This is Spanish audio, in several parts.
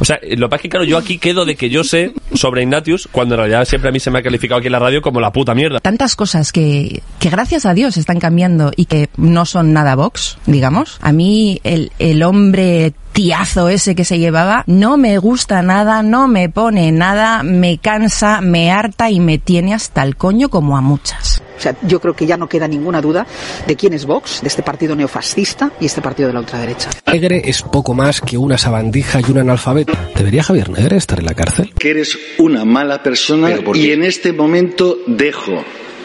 O sea, lo que pasa es que, claro, yo aquí quedo de que yo sé sobre Ignatius, cuando en realidad siempre a mí se me ha calificado aquí en la radio como la puta mierda. Tantas cosas que, que gracias a Dios están cambiando y que no son nada Vox, digamos. A mí el, el hombre tiazo ese que se llevaba no me gusta nada, no me pone nada, me cansa, me harta y me tiene hasta el coño como a muchas. O sea, yo creo que ya no queda ninguna duda de quién es Vox, de este partido neofascista y este partido de la ultraderecha. Negre es poco más que una sabandija y un analfabeto. ¿Debería Javier Negre estar en la cárcel? Que eres una mala persona y en este momento dejo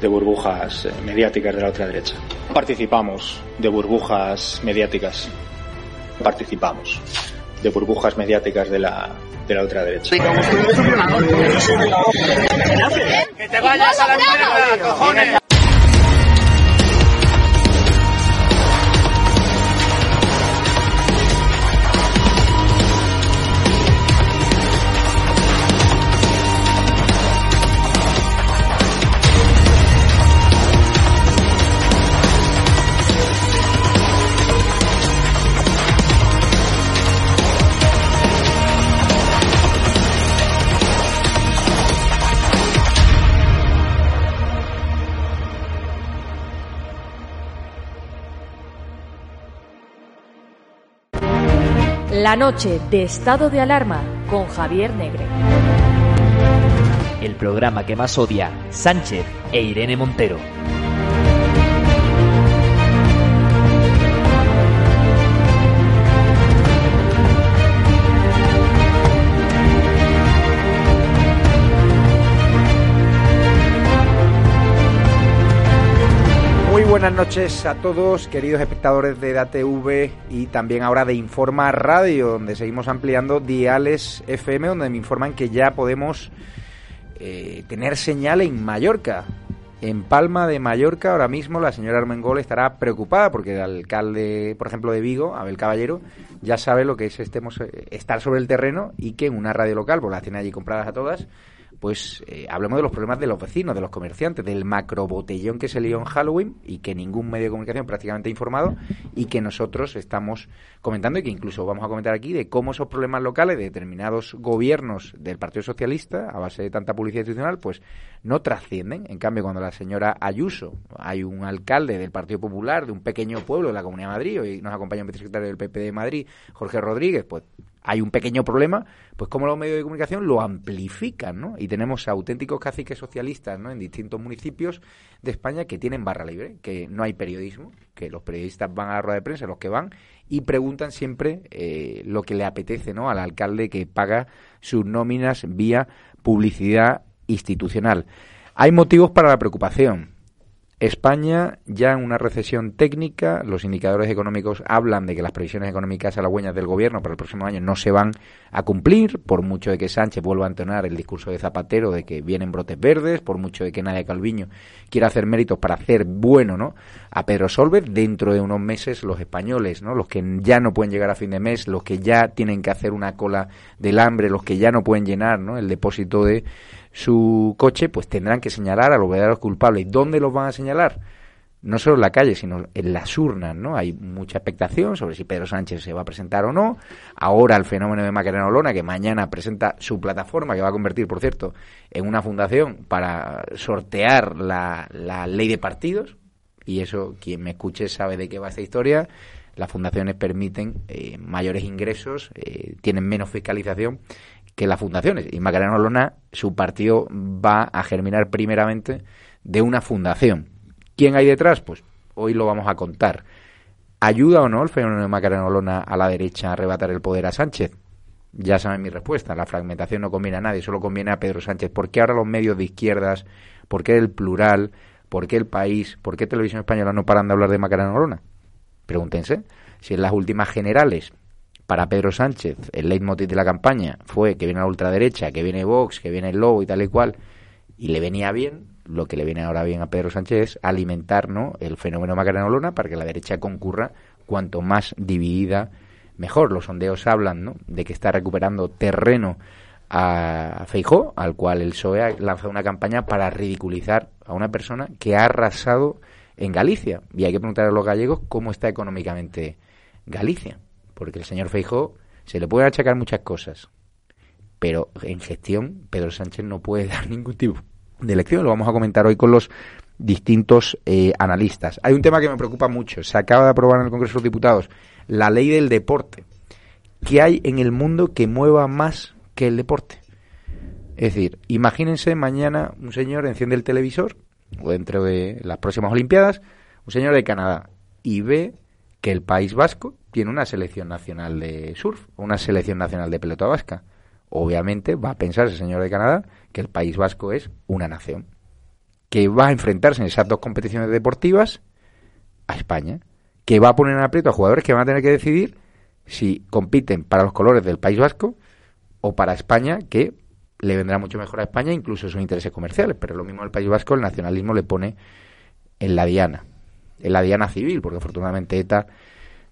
de burbujas mediáticas de la ultraderecha. Participamos de burbujas mediáticas. Participamos de burbujas mediáticas de la, de la ultraderecha. ¡Que te vayas a la mierda, cojones! La noche de estado de alarma con Javier Negre. El programa que más odia Sánchez e Irene Montero. Buenas noches a todos, queridos espectadores de DATV y también ahora de Informa Radio, donde seguimos ampliando diales FM, donde me informan que ya podemos eh, tener señal en Mallorca. En Palma de Mallorca, ahora mismo la señora Armengol estará preocupada porque el alcalde, por ejemplo, de Vigo, Abel Caballero, ya sabe lo que es estemos, estar sobre el terreno y que en una radio local, pues las tiene allí compradas a todas, pues eh, hablemos de los problemas de los vecinos, de los comerciantes, del macrobotellón que se lió en Halloween y que ningún medio de comunicación prácticamente ha informado y que nosotros estamos comentando y que incluso vamos a comentar aquí de cómo esos problemas locales de determinados gobiernos del Partido Socialista, a base de tanta publicidad institucional, pues no trascienden. En cambio, cuando la señora Ayuso, hay un alcalde del Partido Popular de un pequeño pueblo de la Comunidad de Madrid, hoy nos acompaña el vicesecretario del PP de Madrid, Jorge Rodríguez, pues hay un pequeño problema, pues como los medios de comunicación lo amplifican, ¿no? Y tenemos auténticos caciques socialistas, ¿no? En distintos municipios de España que tienen barra libre, que no hay periodismo, que los periodistas van a la rueda de prensa, los que van, y preguntan siempre eh, lo que le apetece, ¿no? Al alcalde que paga sus nóminas vía publicidad institucional. Hay motivos para la preocupación. España ya en una recesión técnica, los indicadores económicos hablan de que las previsiones económicas halagüeñas del gobierno para el próximo año no se van a cumplir, por mucho de que Sánchez vuelva a entonar el discurso de Zapatero de que vienen brotes verdes, por mucho de que Nadia Calviño quiera hacer méritos para hacer bueno ¿no? a Pedro Solvez, dentro de unos meses los españoles, ¿no? los que ya no pueden llegar a fin de mes, los que ya tienen que hacer una cola del hambre, los que ya no pueden llenar ¿no? el depósito de su coche, pues tendrán que señalar a los verdaderos culpables. ¿Dónde los van a señalar? No solo en la calle, sino en las urnas, ¿no? Hay mucha expectación sobre si Pedro Sánchez se va a presentar o no. Ahora el fenómeno de Macarena Olona, que mañana presenta su plataforma, que va a convertir, por cierto, en una fundación para sortear la, la ley de partidos. Y eso, quien me escuche sabe de qué va esta historia las fundaciones permiten eh, mayores ingresos, eh, tienen menos fiscalización que las fundaciones. Y Macarena Olona, su partido va a germinar primeramente de una fundación. ¿Quién hay detrás? Pues hoy lo vamos a contar. ¿Ayuda o no el fenómeno de Macarena Olona a la derecha a arrebatar el poder a Sánchez? Ya saben mi respuesta. La fragmentación no conviene a nadie, solo conviene a Pedro Sánchez. ¿Por qué ahora los medios de izquierdas? ¿Por qué el plural? ¿Por qué el país? ¿Por qué Televisión Española no paran de hablar de Macarena Olona? Pregúntense si en las últimas generales para Pedro Sánchez el leitmotiv de la campaña fue que viene la ultraderecha, que viene Vox, que viene el Lobo y tal y cual, y le venía bien, lo que le viene ahora bien a Pedro Sánchez es alimentar ¿no? el fenómeno Macarena Olona para que la derecha concurra cuanto más dividida mejor. Los sondeos hablan ¿no? de que está recuperando terreno a Feijó, al cual el PSOE ha lanzado una campaña para ridiculizar a una persona que ha arrasado en Galicia. Y hay que preguntar a los gallegos cómo está económicamente Galicia. Porque el señor Feijó se le puede achacar muchas cosas. Pero en gestión, Pedro Sánchez no puede dar ningún tipo de elección. Lo vamos a comentar hoy con los distintos eh, analistas. Hay un tema que me preocupa mucho. Se acaba de aprobar en el Congreso de los Diputados la ley del deporte. ¿Qué hay en el mundo que mueva más que el deporte? Es decir, imagínense mañana un señor enciende el televisor o dentro de las próximas Olimpiadas, un señor de Canadá y ve que el País Vasco tiene una selección nacional de surf, una selección nacional de pelota vasca. Obviamente va a pensar ese señor de Canadá que el País Vasco es una nación, que va a enfrentarse en esas dos competiciones deportivas a España, que va a poner en aprieto a jugadores que van a tener que decidir si compiten para los colores del País Vasco o para España, que le vendrá mucho mejor a España, incluso sus intereses comerciales. Pero lo mismo el País Vasco, el nacionalismo le pone en la diana, en la diana civil, porque afortunadamente ETA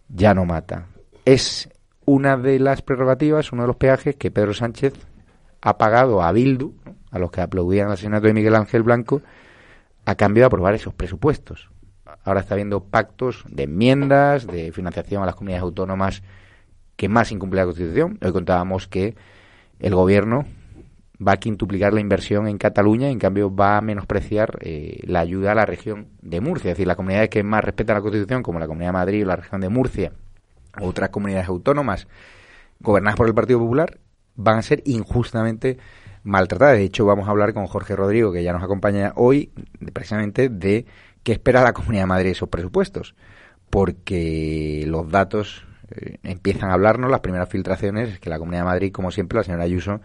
ya no mata. Es una de las prerrogativas, uno de los peajes que Pedro Sánchez ha pagado a Bildu, a los que aplaudían el asesinato de Miguel Ángel Blanco, a cambio de aprobar esos presupuestos. Ahora está habiendo pactos de enmiendas, de financiación a las comunidades autónomas que más incumple la Constitución. Hoy contábamos que el gobierno va a quintuplicar la inversión en Cataluña, en cambio va a menospreciar eh, la ayuda a la región de Murcia. Es decir, las comunidades que más respetan la Constitución, como la Comunidad de Madrid o la región de Murcia, u otras comunidades autónomas gobernadas por el Partido Popular, van a ser injustamente maltratadas. De hecho, vamos a hablar con Jorge Rodrigo, que ya nos acompaña hoy, precisamente de qué espera la Comunidad de Madrid de esos presupuestos. Porque los datos eh, empiezan a hablarnos, las primeras filtraciones, es que la Comunidad de Madrid, como siempre, la señora Ayuso,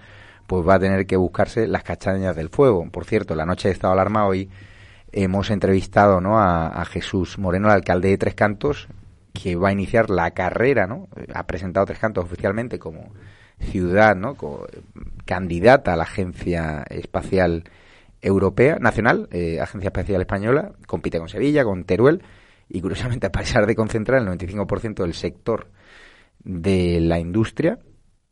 pues va a tener que buscarse las castañas del fuego. Por cierto, la noche de estado de alarma hoy hemos entrevistado ¿no? a, Jesús Moreno, el alcalde de Tres Cantos, que va a iniciar la carrera, ¿no? Ha presentado Tres Cantos oficialmente como ciudad, ¿no? Candidata a la Agencia Espacial Europea, Nacional, eh, Agencia Espacial Española, compite con Sevilla, con Teruel, y curiosamente, a pesar de concentrar el 95% del sector de la industria,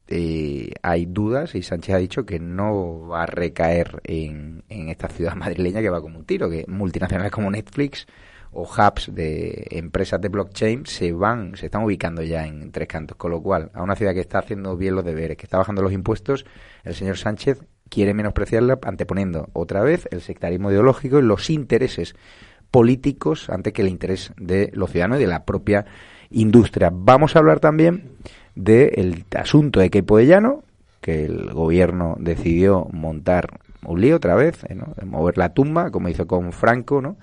eh, hay dudas y Sánchez ha dicho que no va a recaer en, en esta ciudad madrileña que va como un tiro, que multinacionales como Netflix o hubs de empresas de blockchain se van, se están ubicando ya en tres cantos, con lo cual a una ciudad que está haciendo bien los deberes, que está bajando los impuestos, el señor Sánchez quiere menospreciarla anteponiendo otra vez el sectarismo ideológico y los intereses políticos antes que el interés de los ciudadanos y de la propia industria. Vamos a hablar también del asunto de Queipo de Llano, que el gobierno decidió montar un lío otra vez. ¿no? de mover la tumba, como hizo con Franco, ¿no?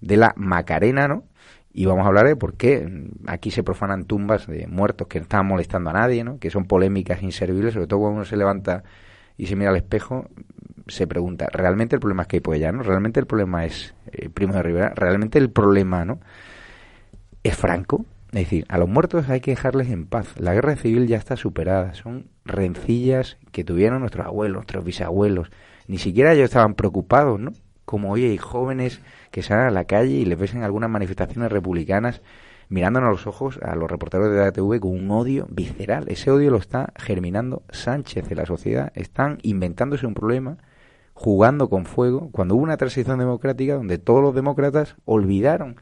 de la Macarena, ¿no? Y vamos a hablar de por qué aquí se profanan tumbas de muertos que no están molestando a nadie, ¿no? Que son polémicas inservibles, sobre todo cuando uno se levanta y se mira al espejo, se pregunta, ¿realmente el problema es Queipo de Llano? ¿Realmente el problema es eh, Primo de Rivera? ¿Realmente el problema, ¿no? ¿Es Franco? Es decir, a los muertos hay que dejarles en paz. La guerra civil ya está superada. Son rencillas que tuvieron nuestros abuelos, nuestros bisabuelos. Ni siquiera ellos estaban preocupados, ¿no? Como hoy hay jóvenes que salen a la calle y les ves en algunas manifestaciones republicanas mirándonos a los ojos a los reporteros de la TV con un odio visceral. Ese odio lo está germinando Sánchez en la sociedad. Están inventándose un problema jugando con fuego, cuando hubo una transición democrática donde todos los demócratas olvidaron,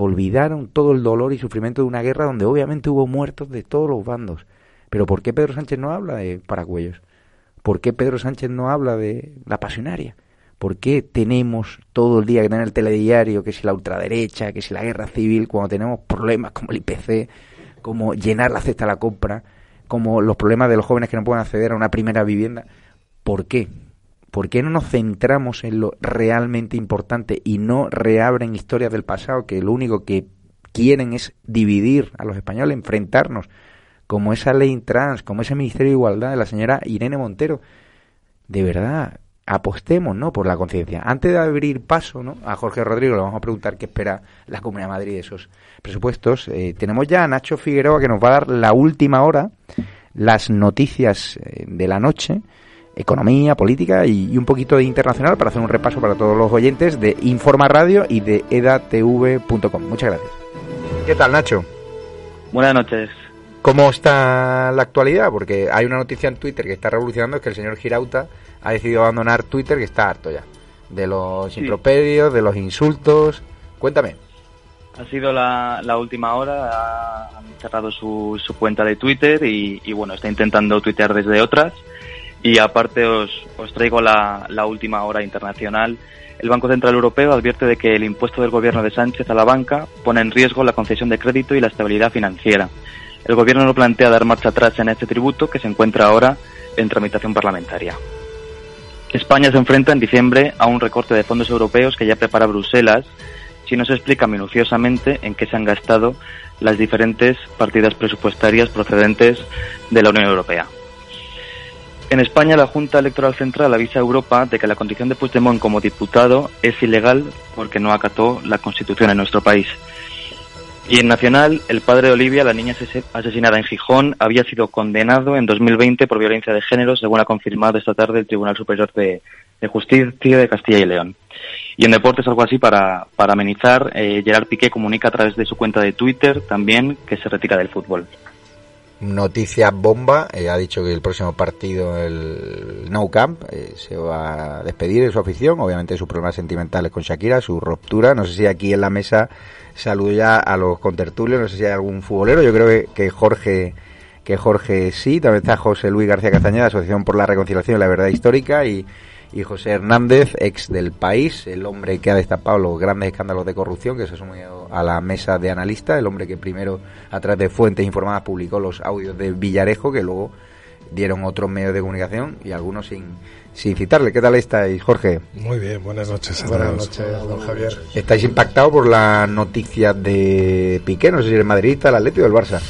olvidaron todo el dolor y sufrimiento de una guerra donde obviamente hubo muertos de todos los bandos. Pero ¿por qué Pedro Sánchez no habla de Paracuellos? ¿Por qué Pedro Sánchez no habla de la pasionaria? ¿Por qué tenemos todo el día que tener el telediario, que si la ultraderecha, que si la guerra civil, cuando tenemos problemas como el IPC, como llenar la cesta a la compra, como los problemas de los jóvenes que no pueden acceder a una primera vivienda? ¿Por qué? ¿Por qué no nos centramos en lo realmente importante y no reabren historias del pasado que lo único que quieren es dividir a los españoles, enfrentarnos, como esa ley trans, como ese Ministerio de Igualdad de la señora Irene Montero? De verdad, apostemos ¿no? por la conciencia. Antes de abrir paso ¿no? a Jorge Rodrigo, le vamos a preguntar qué espera la Comunidad de Madrid de esos presupuestos. Eh, tenemos ya a Nacho Figueroa que nos va a dar la última hora, las noticias eh, de la noche, economía, política y, un poquito de internacional para hacer un repaso para todos los oyentes de Informa Radio y de edatv.com. Muchas gracias. ¿Qué tal, Nacho? Buenas noches. ¿Cómo está la actualidad? Porque hay una noticia en Twitter que está revolucionando, es que el señor Girauta ha decidido abandonar Twitter, que está harto ya. De los impropedios, de los insultos. Cuéntame. Ha sido la, última hora, ha cerrado su, su cuenta de Twitter y, bueno, está intentando tuitear desde otras. Y aparte os, os traigo la, la última hora internacional. El Banco Central Europeo advierte de que el impuesto del gobierno de Sánchez a la banca pone en riesgo la concesión de crédito y la estabilidad financiera. El gobierno no plantea dar marcha atrás en este tributo que se encuentra ahora en tramitación parlamentaria. España se enfrenta en diciembre a un recorte de fondos europeos que ya prepara Bruselas si no se explica minuciosamente en qué se han gastado las diferentes partidas presupuestarias procedentes de la Unión Europea. En España, la Junta Electoral Central avisa a Europa de que la condición de Puigdemont como diputado es ilegal porque no acató la Constitución en nuestro país. Y en Nacional, el padre de Olivia, la niña asesinada en Gijón, había sido condenado en 2020 por violencia de género, según ha confirmado esta tarde el Tribunal Superior de, Justicia de Castilla y León. Y en deportes, algo así para, para amenizar, eh, Gerard Piqué comunica a través de su cuenta de Twitter también que se retira del fútbol. Noticia bomba, eh, ha dicho que el próximo partido, el No Camp, eh, se va a despedir de su afición, obviamente sus problemas sentimentales con Shakira, su ruptura. No sé si aquí en la mesa Saludo ya a los contertulios, no sé si hay algún futbolero, yo creo que, Jorge que Jorge sí, también está José Luis García Castañeda, Asociación por la Reconciliación y la Verdad Histórica, y, y José Hernández, ex del país, el hombre que ha destapado los grandes escándalos de corrupción, que se ha sumido a la mesa de analistas, el hombre que primero, a través de fuentes informadas, publicó los audios de Villarejo, que luego dieron otros medios de comunicación y algunos sin, sin citarle. ¿Qué tal estáis, Jorge? Muy bien, buenas noches. buenas noches, don Javier. ¿Estáis impactados por la noticia de Piqué? No sé si eres madridista, el Atlético o el Barça.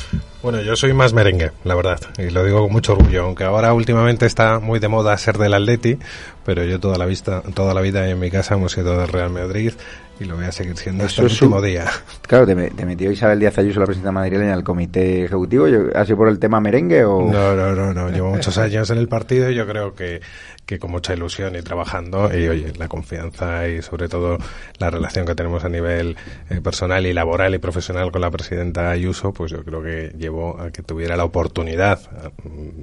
Bueno, yo soy más merengue, la verdad, y lo digo con mucho orgullo, aunque ahora últimamente está muy de moda ser del Atleti, pero yo toda la vista, toda la vida en mi casa hemos sido del Real Madrid y lo voy a seguir siendo hasta el último día. Claro, te, metió Isabel Díaz Ayuso, la presidenta madrileña, al comité ejecutivo. ¿Ha sido por el tema merengue o...? No, no, no, no. Llevo muchos años en el partido y yo creo que que con mucha ilusión y trabajando y oye, la confianza y sobre todo la relación que tenemos a nivel eh, personal y laboral y profesional con la presidenta Ayuso, pues yo creo que llevó a que tuviera la oportunidad,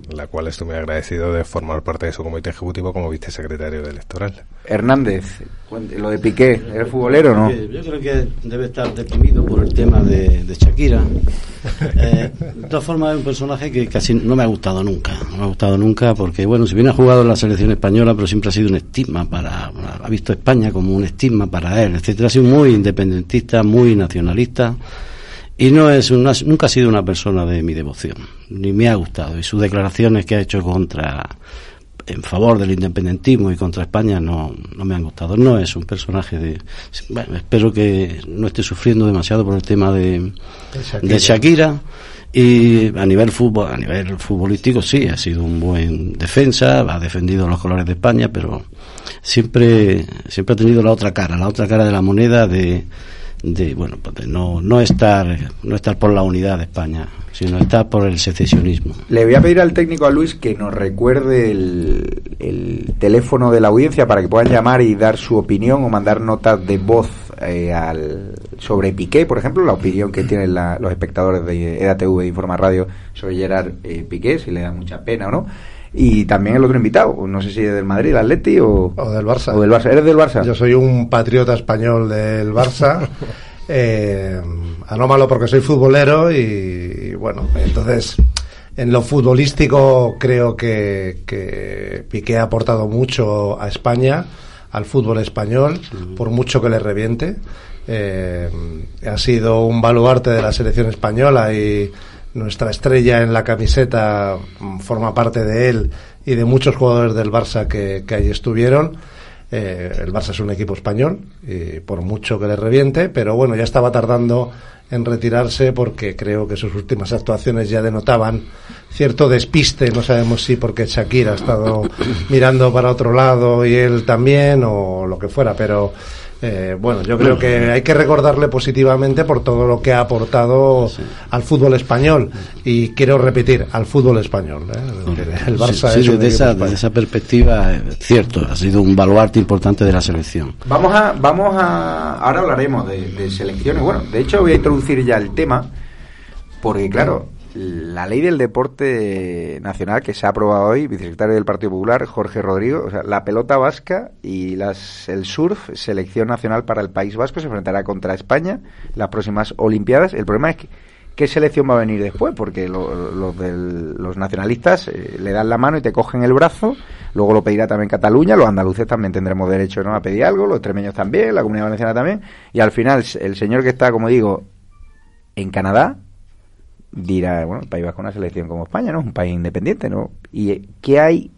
la cual estoy muy agradecido de formar parte de su comité ejecutivo como vicesecretario electoral. Hernández, lo de Piqué, ¿eres futbolero o no? Yo creo que debe estar deprimido por el tema de, Shakira. Eh, de todas formas, es un personaje que casi no me ha gustado nunca. No me ha gustado nunca porque, bueno, si bien ha jugado en la selección española, pero siempre ha sido un estigma para. Ha visto España como un estigma para él, etcétera. Ha sido muy independentista, muy nacionalista. Y no es nunca ha sido una persona de mi devoción, ni me ha gustado. Y sus declaraciones que ha hecho contra en favor del independentismo y contra España no, no me han gustado. No es un personaje de... Bueno, espero que no esté sufriendo demasiado por el tema de, de Shakira. Y a nivel fútbol, a nivel futbolístico sí, ha sido un buen defensa, ha defendido los colores de España, pero siempre, siempre ha tenido la otra cara, la otra cara de la moneda de, bueno, pues no, no estar, no estar por la unidad de España sino está por el secesionismo. Le voy a pedir al técnico a Luis que nos recuerde el, el teléfono de la audiencia para que puedan llamar y dar su opinión o mandar notas de voz eh, al, sobre Piqué, por ejemplo, la opinión que tienen los espectadores de EDATV de Informa Radio sobre Gerard eh, Piqué, si le da mucha pena o no. Y también el otro invitado, no sé si es del Madrid, el Atleti o, o del Barça. O del Barça. ¿Eres del Barça? Yo soy un patriota español del Barça. eh, anómalo porque soy futbolero y, y, bueno, entonces en lo futbolístico creo que, que Piqué ha aportado mucho a España, al fútbol español, por mucho que le reviente. Eh, ha sido un baluarte de la selección española y nuestra estrella en la camiseta forma parte de él y de muchos jugadores del Barça que, que allí estuvieron. Eh, el Barça es un equipo español, y por mucho que le reviente, pero bueno, ya estaba tardando en retirarse porque creo que sus últimas actuaciones ya denotaban cierto despiste, no sabemos si porque Shakira ha estado mirando para otro lado y él también o lo que fuera, pero eh, bueno, yo creo que hay que recordarle positivamente por todo lo que ha aportado sí. al fútbol español y quiero repetir, al fútbol español. ¿eh? El Barça sí, sí, desde, esa, desde esa perspectiva, es cierto, ha sido un baluarte importante de la selección. Vamos a, vamos a, ahora hablaremos de, de selecciones. Bueno, de hecho voy a introducir ya el tema porque claro, la ley del deporte nacional que se ha aprobado hoy, vicesecretario del Partido Popular, Jorge Rodrigo, o sea, la pelota vasca y las, el surf, selección nacional para el País Vasco, se enfrentará contra España las próximas Olimpiadas. El problema es que, ¿qué selección va a venir después? Porque lo, lo del, los nacionalistas eh, le dan la mano y te cogen el brazo, luego lo pedirá también Cataluña, los andaluces también tendremos derecho ¿no? a pedir algo, los extremeños también, la comunidad valenciana también, y al final el señor que está, como digo, en Canadá, dirá, bueno, el País Vasco es una selección como España, ¿no? Es un país independiente, ¿no? ¿Y qué hay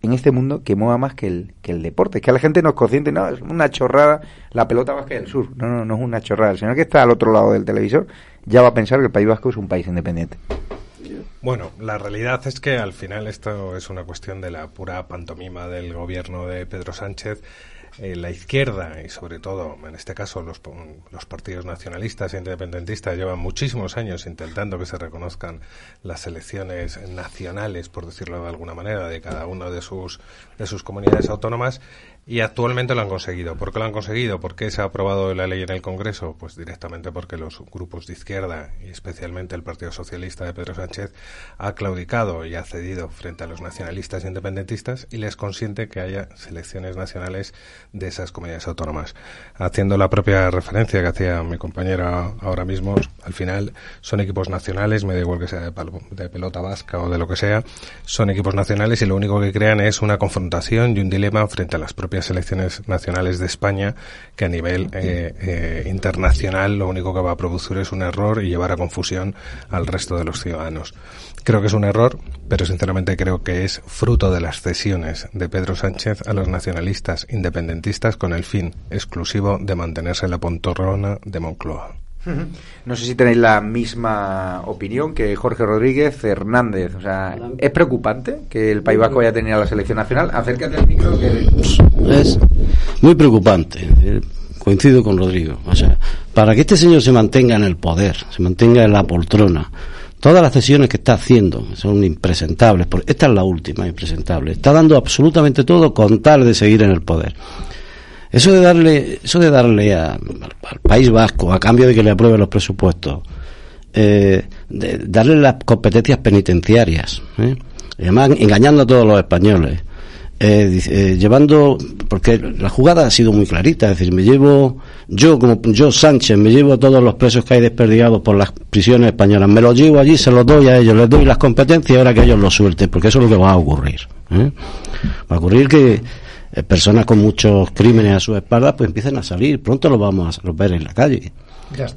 en este mundo que mueva más que el, que el deporte? Es que la gente no es consciente, no, es una chorrada la pelota vasca del sur. No, no, no es una chorrada. El señor que está al otro lado del televisor ya va a pensar que el País Vasco es un país independiente. Bueno, la realidad es que al final esto es una cuestión de la pura pantomima del gobierno de Pedro Sánchez eh, la izquierda y sobre todo, en este caso, los, los partidos nacionalistas e independentistas llevan muchísimos años intentando que se reconozcan las elecciones nacionales, por decirlo de alguna manera, de cada una de sus, de sus comunidades autónomas y actualmente lo han conseguido. ¿Por qué lo han conseguido? ¿Por qué se ha aprobado la ley en el Congreso? Pues directamente porque los grupos de izquierda y especialmente el Partido Socialista de Pedro Sánchez ha claudicado y ha cedido frente a los nacionalistas e independentistas y les consiente que haya selecciones nacionales de esas comunidades autónomas. Haciendo la propia referencia que hacía mi compañera ahora mismo, al final son equipos nacionales, me da igual que sea de, de pelota vasca o de lo que sea, son equipos nacionales y lo único que crean es una confrontación y un dilema frente a las propias selecciones nacionales de España que a nivel eh, eh, internacional lo único que va a producir es un error y llevar a confusión al resto de los ciudadanos. Creo que es un error, pero sinceramente creo que es fruto de las cesiones de Pedro Sánchez a los nacionalistas independentistas con el fin exclusivo de mantenerse en la pontorrona de Moncloa. No sé si tenéis la misma opinión que Jorge Rodríguez Hernández. O sea, ¿es preocupante que el País Vasco haya tenido la selección nacional? Acércate al micro. Que... Es muy preocupante. Coincido con Rodrigo. O sea, para que este señor se mantenga en el poder, se mantenga en la poltrona, todas las cesiones que está haciendo son impresentables. Porque esta es la última, impresentable. Está dando absolutamente todo con tal de seguir en el poder. Eso de darle, eso de darle a, al País Vasco, a cambio de que le apruebe los presupuestos, eh, darle las competencias penitenciarias, ¿eh? además engañando a todos los españoles, eh, eh, llevando, porque la jugada ha sido muy clarita, es decir, me llevo, yo como yo Sánchez, me llevo a todos los presos que hay desperdigados por las prisiones españolas, me los llevo allí, se los doy a ellos, les doy las competencias ahora que ellos los suelten, porque eso es lo que va a ocurrir. ¿eh? Va a ocurrir que eh, personas con muchos crímenes a su espalda pues empiecen a salir, pronto los vamos a ver en la calle.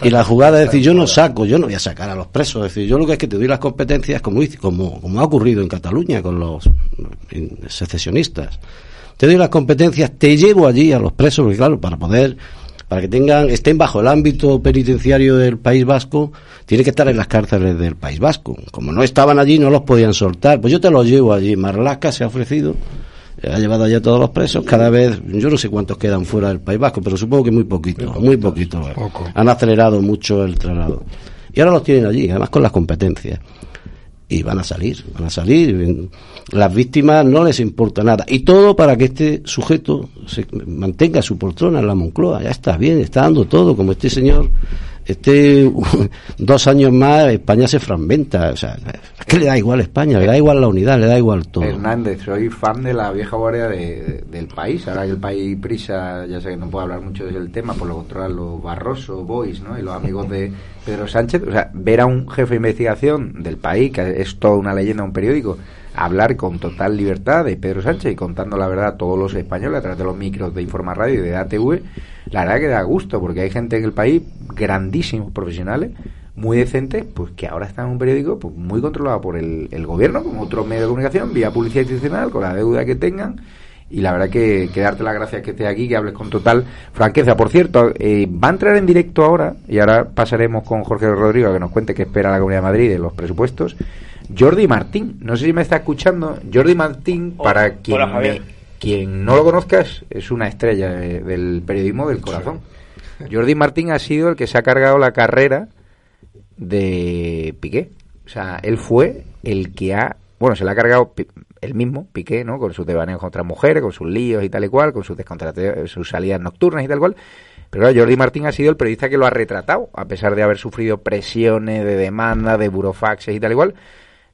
Y la jugada es decir, yo no saco, yo no voy a sacar a los presos, es decir, yo lo que es que te doy las competencias como, como, como ha ocurrido en Cataluña con los secesionistas. Te doy las competencias, te llevo allí a los presos, porque claro, para poder, para que tengan, estén bajo el ámbito penitenciario del País Vasco, tiene que estar en las cárceles del País Vasco. Como no estaban allí, no los podían soltar. Pues yo te los llevo allí. Marlaska se ha ofrecido ha llevado allá todos los presos, cada vez, yo no sé cuántos quedan fuera del País Vasco, pero supongo que muy poquito, muy poquito. Poco. Han acelerado mucho el traslado. Y ahora los tienen allí, además con las competencias. Y van a salir, van a salir. Las víctimas no les importa nada. Y todo para que este sujeto se mantenga su poltrona en la Moncloa. Ya está bien, está dando todo, como este señor este dos años más España se fragmenta. O sea, es que le da igual a España, le da igual la unidad, le da igual todo. Hernández, soy fan de la vieja guardia de- del país. Ahora el país prisa, ya sé que no puedo hablar mucho del tema, por lo controlan los Barroso, Boys, ¿no? Y los amigos de Pedro Sánchez. O sea, ver a un jefe de investigación del país, que es toda una leyenda, un periódico, hablar con total libertad de Pedro Sánchez y contando la verdad a todos los españoles a través de los micros de Informa Radio y de ATV, la verdad que da gusto, porque hay gente en el país, grandísimos profesionales, muy decentes, pues que ahora están en un periódico pues, muy controlado por el, el gobierno, como otros medios de comunicación, vía publicidad institucional, con la deuda que tengan. Y la verdad que, que darte las gracias que estés aquí, que hables con total franqueza. Por cierto, eh, va a entrar en directo ahora, y ahora pasaremos con Jorge Rodrigo a que nos cuente qué espera la Comunidad de Madrid de los presupuestos. Jordi Martín, no sé si me está escuchando. Jordi Martín, para quien, hola, Javier. me- quien no lo conozca, es, una estrella del periodismo del corazón. Jordi Martín ha sido el que se ha cargado la carrera de Piqué. O sea, él fue el que ha. Bueno, se la ha cargado Él mismo, Piqué, ¿no? Con sus devaneos contra mujeres, con sus líos y tal y cual, con sus descontrate- sus salidas nocturnas y tal cual. Pero claro, Jordi Martín ha sido el periodista que lo ha retratado, a pesar de haber sufrido presiones de demanda, de burofaxes y tal y cual.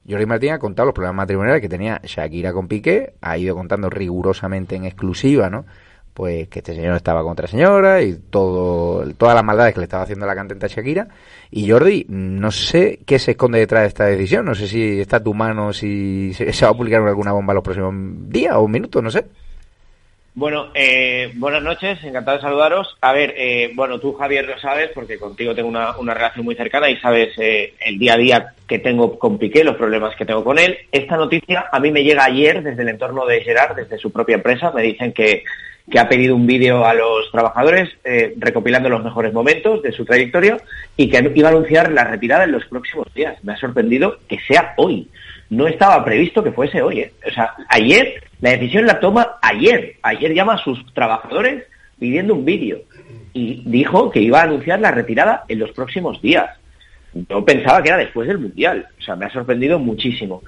Jordi Martín ha contado los problemas matrimoniales que tenía Shakira con Piqué, ha ido contando rigurosamente en exclusiva, ¿no? Pues que este señor estaba contra señora y todo, todas las maldades que le estaba haciendo la cantante Shakira. Y Jordi, no sé qué se esconde detrás de esta decisión, no sé si está a tu mano, si se, se va a publicar alguna bomba los próximos días o minutos, no sé. Bueno, eh, buenas noches, encantado de saludaros. A ver, eh, bueno, tú Javier lo sabes porque contigo tengo una, una relación muy cercana y sabes eh, el día a día que tengo con Piqué, los problemas que tengo con él. Esta noticia a mí me llega ayer desde el entorno de Gerard, desde su propia empresa. Me dicen que, que ha pedido un vídeo a los trabajadores eh, recopilando los mejores momentos de su trayectoria y que iba a anunciar la retirada en los próximos días. Me ha sorprendido que sea hoy. No estaba previsto que fuese hoy. ¿eh? O sea, ayer, la decisión la toma ayer. Ayer llama a sus trabajadores pidiendo un vídeo y dijo que iba a anunciar la retirada en los próximos días. Yo pensaba que era después del Mundial. O sea, me ha sorprendido muchísimo.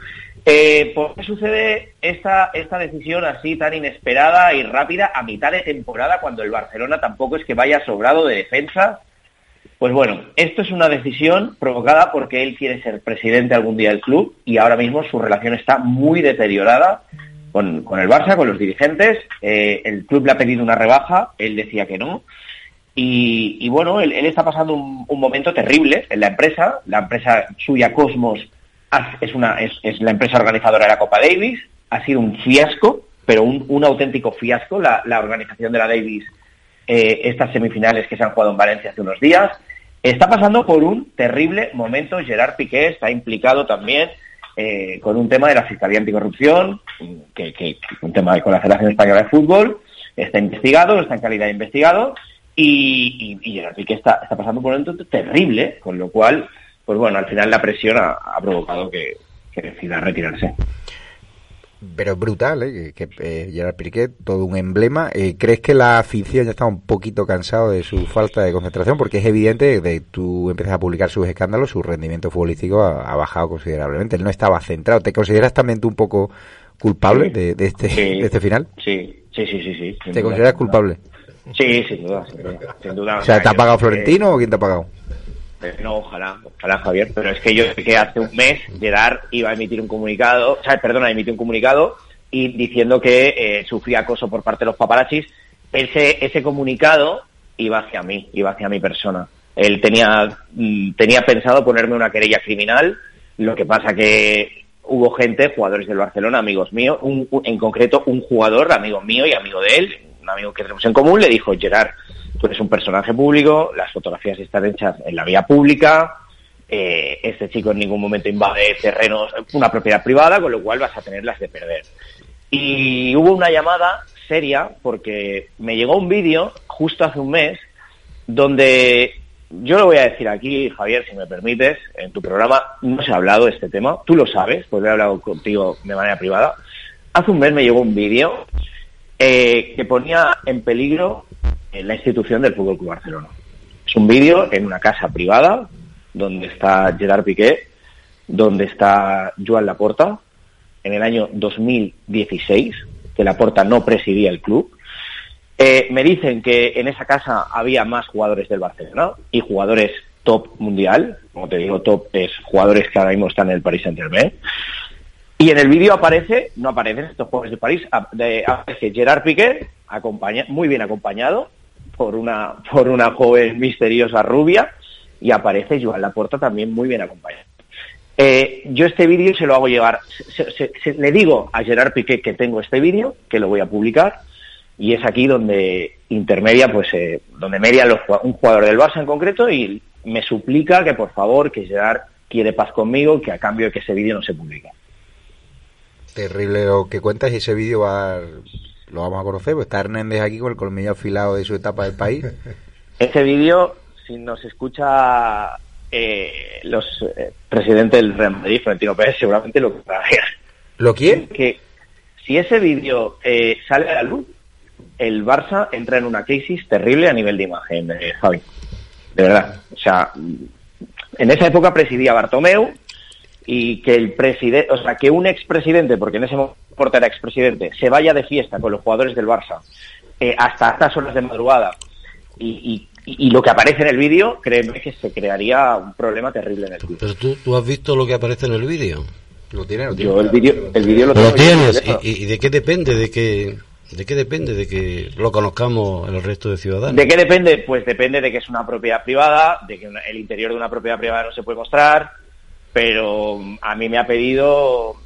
Eh, ¿Por qué sucede esta, esta decisión así tan inesperada y rápida a mitad de temporada cuando el Barcelona tampoco es que vaya sobrado de defensa? Pues bueno, esto es una decisión provocada porque él quiere ser presidente algún día del club y ahora mismo su relación está muy deteriorada con, con el Barça, con los dirigentes. Eh, el club le ha pedido una rebaja, él decía que no. Y, bueno, él, está pasando un, momento terrible en la empresa. La empresa suya, Cosmos, es, una, es, la empresa organizadora de la Copa Davis. Ha sido un fiasco, pero un, un auténtico fiasco la, la organización de la Davis, eh, estas semifinales que se han jugado en Valencia hace unos días. Está pasando por un terrible momento. Gerard Piqué está implicado también eh, con un tema de la Fiscalía Anticorrupción, que, que- un tema con la Federación Española de Fútbol. Está investigado, está en calidad de investigado. Y, y, y Gerard Piqué está, está pasando por un momento terrible, con lo cual, pues bueno, al final la presión ha, ha provocado que, que decida retirarse. Pero es brutal, ¿eh? Que, que, eh, Gerard Piqué, todo un emblema. Eh, ¿Crees que la afición ya está un poquito cansado de su falta de concentración? Porque es evidente, de tú empiezas a publicar sus escándalos, su rendimiento futbolístico ha, ha bajado considerablemente. Él no estaba centrado. ¿Te consideras también tú un poco culpable Sí. de, de este, Sí. de este final? Sí, sí, sí, sí. sí ¿Te duda, consideras culpable? Sí, sin duda, sin duda. sin duda. O sea, ¿te ha pagado que- Florentino o quién te ha pagado? No, ojalá, ojalá Javier, pero es que yo sé que hace un mes Gerard iba a emitir un comunicado, o sea, perdona, emitió un comunicado y diciendo que eh, sufría acoso por parte de los paparazzis. Ese, ese comunicado iba hacia mí, iba hacia mi persona. Él tenía, mm, tenía pensado ponerme una querella criminal, lo que pasa que hubo gente, jugadores del Barcelona, amigos míos, un- en concreto un jugador, amigo mío y amigo de él, un amigo que tenemos en común, le dijo, Gerard, tú eres un personaje público, las fotografías están hechas en la vía pública, eh, este chico en ningún momento invade terrenos, una propiedad privada, con lo cual vas a tenerlas de perder. Y hubo una llamada seria porque me llegó un vídeo justo hace un mes donde yo lo voy a decir aquí, Javier, si me permites, en tu programa no se ha hablado de este tema, tú lo sabes, pues he hablado contigo de manera privada. Hace un mes me llegó un vídeo eh, que ponía en peligro eh, la institución del Fútbol Club Barcelona. Es un vídeo en una casa privada donde está Gerard Piqué, donde está Joan Laporta, en el año 2016, que Laporta no presidía el club. Eh, me dicen que en esa casa había más jugadores del Barcelona y jugadores top mundial, como te digo, top es jugadores que ahora mismo están en el Paris Saint Germain. Y en el vídeo aparece, no aparecen estos jugadores de París, aparece Gerard Piqué, acompaña, muy bien acompañado por una, por una joven misteriosa rubia, y aparece Joan Laporta también muy bien acompañado. Eh, yo este vídeo se lo hago llevar, le digo a Gerard Piqué que tengo este vídeo, que lo voy a publicar, y es aquí donde intermedia, pues, eh, donde media un jugador del Barça en concreto y me suplica que por favor, que Gerard quiere paz conmigo, que a cambio de que ese vídeo no se publique. Terrible lo que cuentas y ese vídeo va, lo vamos a conocer, pues está Hernández aquí con el colmillo afilado de su etapa del país. Ese vídeo, si nos escucha eh, los eh, presidentes del Real Madrid, Florentino Pérez, seguramente lo que ¿Lo quiere? Que si ese vídeo eh, sale a la luz, el Barça entra en una crisis terrible a nivel de imagen, eh, Javi. De verdad. O sea, en esa época presidía Bartomeu y que el presidente, o sea, que un expresidente, porque en ese momento era expresidente, se vaya de fiesta con los jugadores del Barça eh, hasta estas horas de madrugada y, lo que aparece en el vídeo, créeme que se crearía un problema terrible en el club. Pero tú, has visto lo que aparece en el vídeo. Lo tiene, lo Yo el vídeo el vídeo lo, ¿Lo tienes. ¿Y, de qué depende? ¿De que ¿De qué depende de que lo conozcamos el resto de ciudadanos? ¿De qué depende? Pues depende de que es una propiedad privada, de que el interior de una propiedad privada no se puede mostrar, pero a mí me ha pedido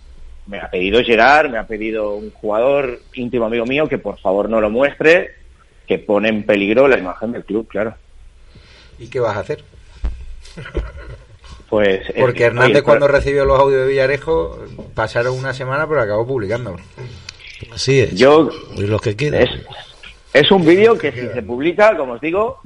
me ha pedido Gerard, me ha pedido un jugador íntimo amigo mío que por favor no lo muestre, que pone en peligro la imagen del club, claro. ¿Y qué vas a hacer? Pues porque Hernández cuando recibió los audios de Villarejo pasaron una semana pero acabó publicándolo. Así es. Yo, los que Es, es un vídeo que si se publica, como os digo,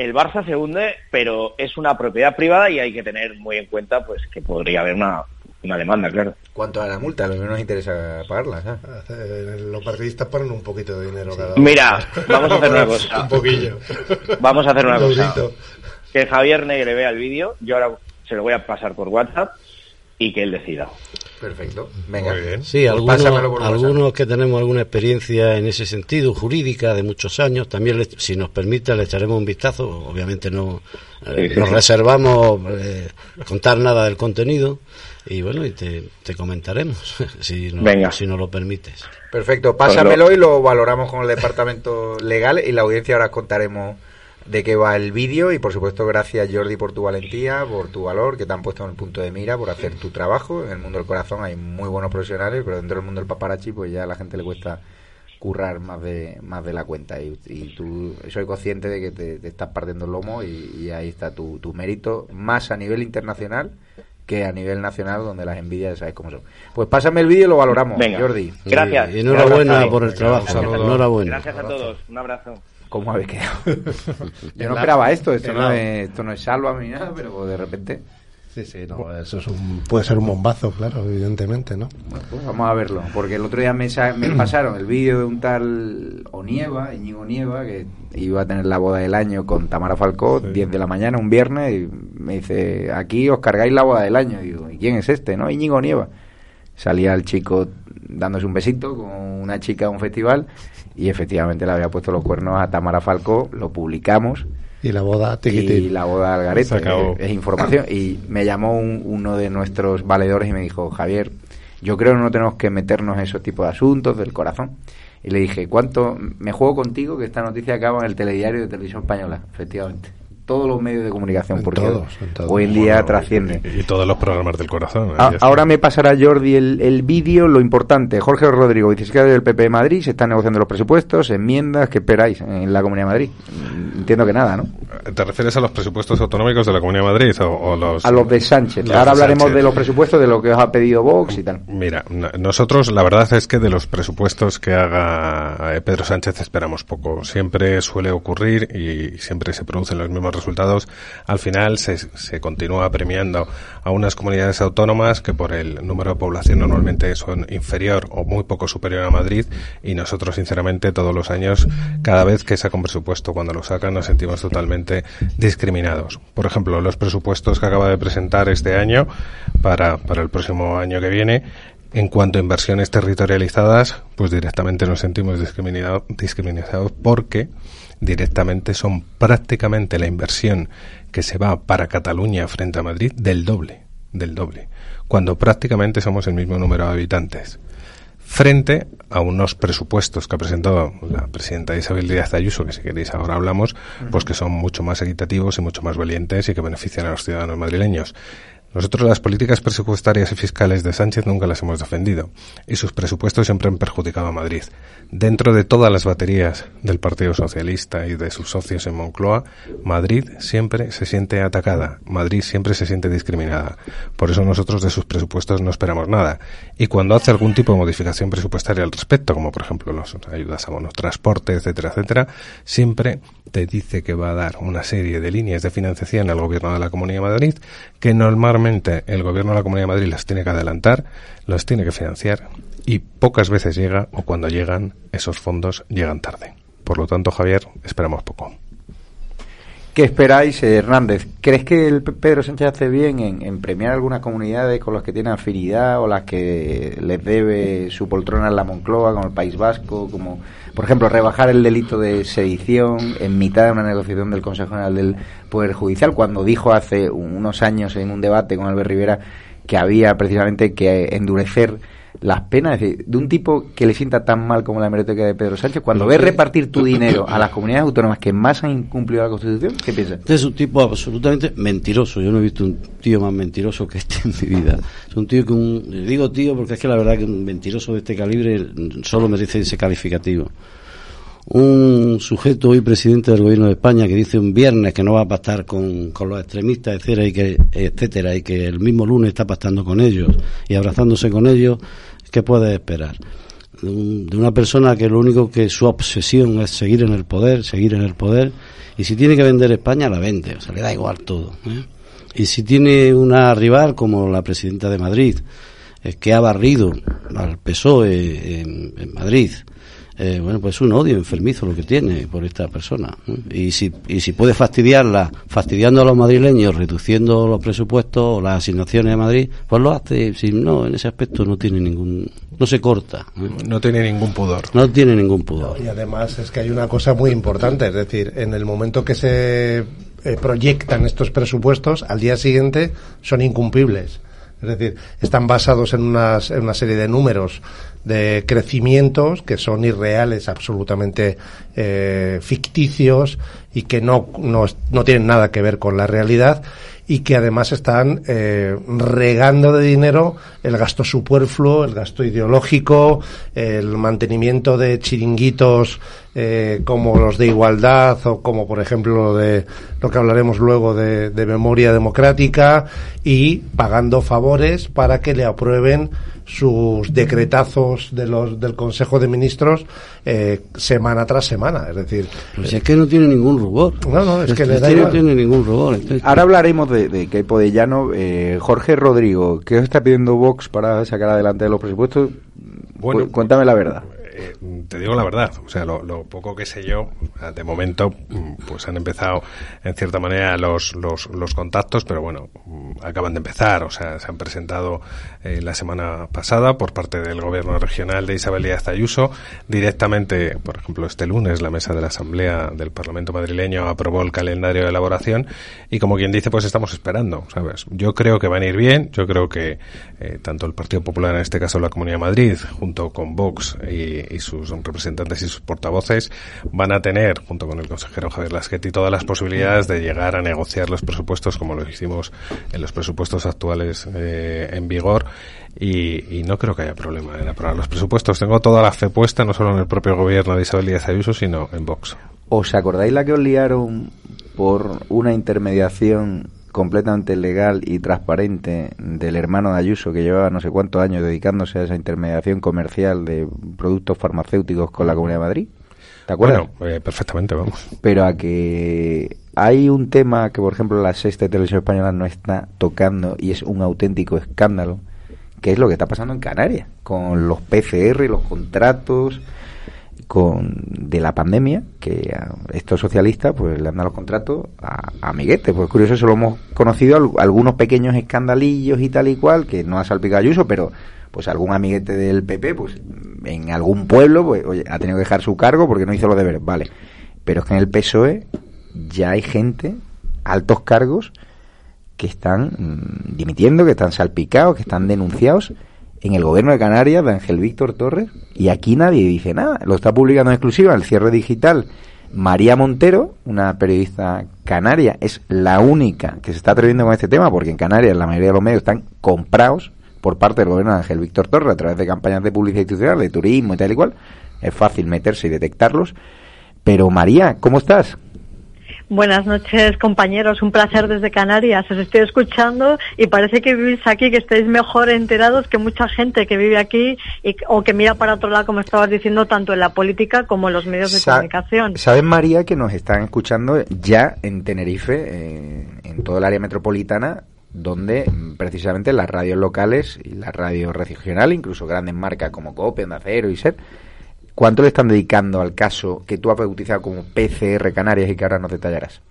el Barça se hunde, pero es una propiedad privada y hay que tener muy en cuenta pues que podría haber una, una demanda, claro. ¿Cuánto a la multa? A lo menos nos interesa pagarla. Los partidistas ponen un poquito de dinero cada Mira, vamos a hacer una cosa. un poquillo. Vamos a hacer una cosa. Que Javier Negre vea el vídeo, yo ahora se lo voy a pasar por WhatsApp y que él decida. Perfecto. Venga. Sí, pues algunos, que tenemos alguna experiencia en ese sentido, jurídica, de muchos años, también, si nos permite, le echaremos un vistazo. Obviamente no eh, nos reservamos eh, contar nada del contenido y bueno, y te, comentaremos si, no, si nos lo permites. Perfecto, pásamelo y lo valoramos con el departamento legal y la audiencia ahora contaremos de qué va el vídeo y por supuesto gracias Jordi por tu valentía, por tu valor que te han puesto en el punto de mira, por hacer tu trabajo. En el mundo del corazón hay muy buenos profesionales, pero dentro del mundo del paparazzi pues ya a la gente le cuesta currar más de más de la cuenta y, tú soy consciente de que te, estás partiendo el lomo y, ahí está tu, tu, mérito más a nivel internacional que a nivel nacional donde las envidias sabes cómo son. Pues pásame el vídeo y lo valoramos, Jordi. Gracias. Y, enhorabuena por el trabajo. Enhorabuena. Gracias a todos. Un abrazo. ¿Cómo habéis quedado? Yo no esperaba esto, esto no, es, esto no es salva ni nada, pero de repente... Sí, sí, no, eso es un, puede ser un bombazo, claro, evidentemente, ¿no? pues vamos a verlo, porque el otro día me, me pasaron el vídeo de un tal Onieva, Íñigo Nieva, que iba a tener la boda del año con Tamara Falcó, 10 de la mañana, un viernes, y me dice, aquí os cargáis la boda del año. Y digo, ¿y quién es este? ¿No? Íñigo Nieva. Salía el chico dándose un besito con una chica a un festival y efectivamente le había puesto los cuernos a Tamara Falcó, lo publicamos. Y la boda Y la boda al garete, es, información. Y me llamó uno de nuestros valedores y me dijo, Javier, yo creo que no tenemos que meternos en esos tipos de asuntos del corazón. Y le dije, ¿cuánto? Me juego contigo que esta noticia acaba en el telediario de Televisión Española, efectivamente todos los medios de comunicación, porque hoy en día trasciende. Y, todos los programas del corazón. ahora me pasará Jordi el, el vídeo, lo importante. Jorge Rodrigo, vicesecretario del PP de Madrid, se están negociando los presupuestos, enmiendas, ¿qué esperáis en la Comunidad de Madrid? Entiendo que nada, ¿no? ¿Te refieres a los presupuestos autonómicos de la Comunidad de Madrid o, los... A los de Sánchez. ahora hablaremos de los presupuestos, de lo que os ha pedido Vox y tal. Mira, nosotros la verdad es que de los presupuestos que haga eh, Pedro Sánchez esperamos poco. Siempre suele ocurrir y siempre se producen los mismos resultados, al final se, se continúa premiando a unas comunidades autónomas que por el número de población normalmente son inferior o muy poco superior a Madrid y nosotros sinceramente todos los años cada vez que saca un presupuesto cuando lo sacan nos sentimos totalmente discriminados. Por ejemplo, los presupuestos que acaba de presentar este año para, para el próximo año que viene En cuanto a inversiones territorializadas, pues directamente nos sentimos discriminados, discriminados porque directamente son prácticamente la inversión que se va para Cataluña frente a Madrid del doble, del doble, cuando prácticamente somos el mismo número de habitantes frente a unos presupuestos que ha presentado la presidenta Isabel Díaz Ayuso, que si queréis ahora hablamos, pues que son mucho más equitativos y mucho más valientes y que benefician a los ciudadanos madrileños. Nosotros las políticas presupuestarias y fiscales de Sánchez nunca las hemos defendido y sus presupuestos siempre han perjudicado a Madrid. Dentro de todas las baterías del Partido Socialista y de sus socios en Moncloa, Madrid siempre se siente atacada, Madrid siempre se siente discriminada. Por eso nosotros de sus presupuestos no esperamos nada. Y cuando hace algún tipo de modificación presupuestaria al respecto, como por ejemplo las ayudas a bonos transporte, etcétera, etcétera, siempre te dice que va a dar una serie de líneas de financiación al gobierno de la Comunidad de Madrid que normalmente el gobierno de la Comunidad de Madrid las tiene que adelantar, las tiene que financiar y pocas veces llega o cuando llegan esos fondos llegan tarde. Por lo tanto, Javier, esperamos poco. ¿Qué esperáis, Hernández? ¿Crees que el Pedro Sánchez hace bien en, premiar algunas comunidades con las que tiene afinidad o las que les debe su poltrona en la Moncloa, como el País Vasco, como, por ejemplo, rebajar el delito de sedición en mitad de una negociación del Consejo General del Poder Judicial, cuando dijo hace unos años en un debate con Albert Rivera que había precisamente que endurecer las penas de un tipo que le sienta tan mal como la hemeroteca de Pedro Sánchez, cuando ve repartir tu dinero a las comunidades autónomas que más han incumplido la Constitución, ¿qué piensas? Este es un tipo absolutamente mentiroso. Yo no he visto un tío más mentiroso que este en mi vida. Es un tío que un. digo tío porque es que la verdad que un mentiroso de este calibre solo merece ese calificativo un sujeto hoy presidente del gobierno de España que dice un viernes que no va a pactar con, con los extremistas, etcétera, y que, etcétera, y que el mismo lunes está pactando con ellos y abrazándose con ellos, ¿qué puede esperar? De, una persona que lo único que su obsesión es seguir en el poder, seguir en el poder, y si tiene que vender España, la vende, o sea, le da igual todo. ¿eh? Y si tiene una rival como la presidenta de Madrid, eh, que ha barrido al PSOE en Madrid, eh, bueno, pues es un odio enfermizo lo que tiene por esta persona. Y, si, y si puede fastidiarla, fastidiando a los madrileños, reduciendo los presupuestos o las asignaciones de Madrid, pues lo hace. Si no, en ese aspecto no tiene ningún. No se corta. No tiene ningún pudor. No tiene ningún pudor. y además es que hay una cosa muy importante, es decir, en el momento que se eh, proyectan estos presupuestos, al día siguiente son incumplibles. Es decir, están basados en, unas, en una serie de números de crecimientos que son irreales, absolutamente eh, ficticios y que no, no, tienen nada que ver con la realidad y que además están eh, regando de dinero el gasto superfluo, el gasto ideológico, el mantenimiento de chiringuitos eh, como los de igualdad o como por ejemplo lo de lo que hablaremos luego de, de memoria democrática y pagando favores para que le aprueben sus decretazos de los, del Consejo de Ministros eh, semana tras semana. Es decir, pues es que no tiene ningún rubor. No, no, es, que, le da no tiene ningún rubor. Ahora hablaremos de, de Queipo de Llano. Eh, Jorge Rodrigo, ¿qué os está pidiendo Vox para sacar adelante los presupuestos? Bueno, cuéntame la verdad. Eh, te digo la verdad, o sea, lo, poco que sé yo, de momento, mm, pues han empezado en cierta manera los, los, los contactos, pero bueno, mm, acaban de empezar, o sea, se han presentado eh, la semana pasada por parte del gobierno regional de Isabel Díaz Ayuso, directamente, por ejemplo, este lunes la mesa de la Asamblea del Parlamento madrileño aprobó el calendario de elaboración y como quien dice, pues estamos esperando, ¿sabes? Yo creo que van a ir bien, yo creo que eh, tanto el Partido Popular, en este caso la Comunidad de Madrid, junto con Vox y y sus representantes y sus portavoces van a tener, junto con el consejero Javier Lasqueti, todas las posibilidades de llegar a negociar los presupuestos como lo hicimos en los presupuestos actuales eh, en vigor y, no creo que haya problema en aprobar los presupuestos. Tengo toda la fe puesta no solo en el propio gobierno de Isabel Díaz Ayuso, sino en Vox. ¿Os acordáis la que os liaron por una intermediación completamente legal y transparente del hermano de Ayuso que llevaba no sé cuántos años dedicándose a esa intermediación comercial de productos farmacéuticos con la Comunidad de Madrid. ¿Te acuerdas? Bueno, eh, perfectamente, vamos. Pero a que hay un tema que, por ejemplo, la sexta televisión española no está tocando y es un auténtico escándalo, que es lo que está pasando en Canarias, con los PCR, los contratos, con, de la pandemia, que estos socialistas pues le han dado los contratos a, amiguetes. Pues curioso, eso lo hemos conocido, algunos pequeños escandalillos y tal y cual, que no ha salpicado Ayuso, pero pues algún amiguete del PP, pues en algún pueblo, pues oye, ha tenido que dejar su cargo porque no hizo los deberes, vale. Pero es que en el PSOE ya hay gente, altos cargos, que están mm, dimitiendo, que están salpicados, que están denunciados en el gobierno de Canarias de Ángel Víctor Torres y aquí nadie dice nada. Lo está publicando en exclusiva el cierre digital. María Montero, una periodista canaria, es la única que se está atreviendo con este tema porque en Canarias la mayoría de los medios están comprados por parte del gobierno de Ángel Víctor Torres a través de campañas de publicidad institucional, de turismo y tal y cual. Es fácil meterse y detectarlos. Pero María, ¿cómo estás? Buenas noches, compañeros. Un placer desde Canarias. Os estoy escuchando y parece que vivís aquí, que estáis mejor enterados que mucha gente que vive aquí y, o que mira para otro lado, como estabas diciendo, tanto en la política como en los medios de comunicación. ¿Sabes, María, que nos están escuchando ya en Tenerife, eh, en todo el área metropolitana, donde mm, precisamente las radios locales y las radios regionales, incluso grandes marcas como Cope, Acero y SER, ¿Cuánto le están dedicando al caso que tú has bautizado como PCR Canarias y que ahora nos detallarás?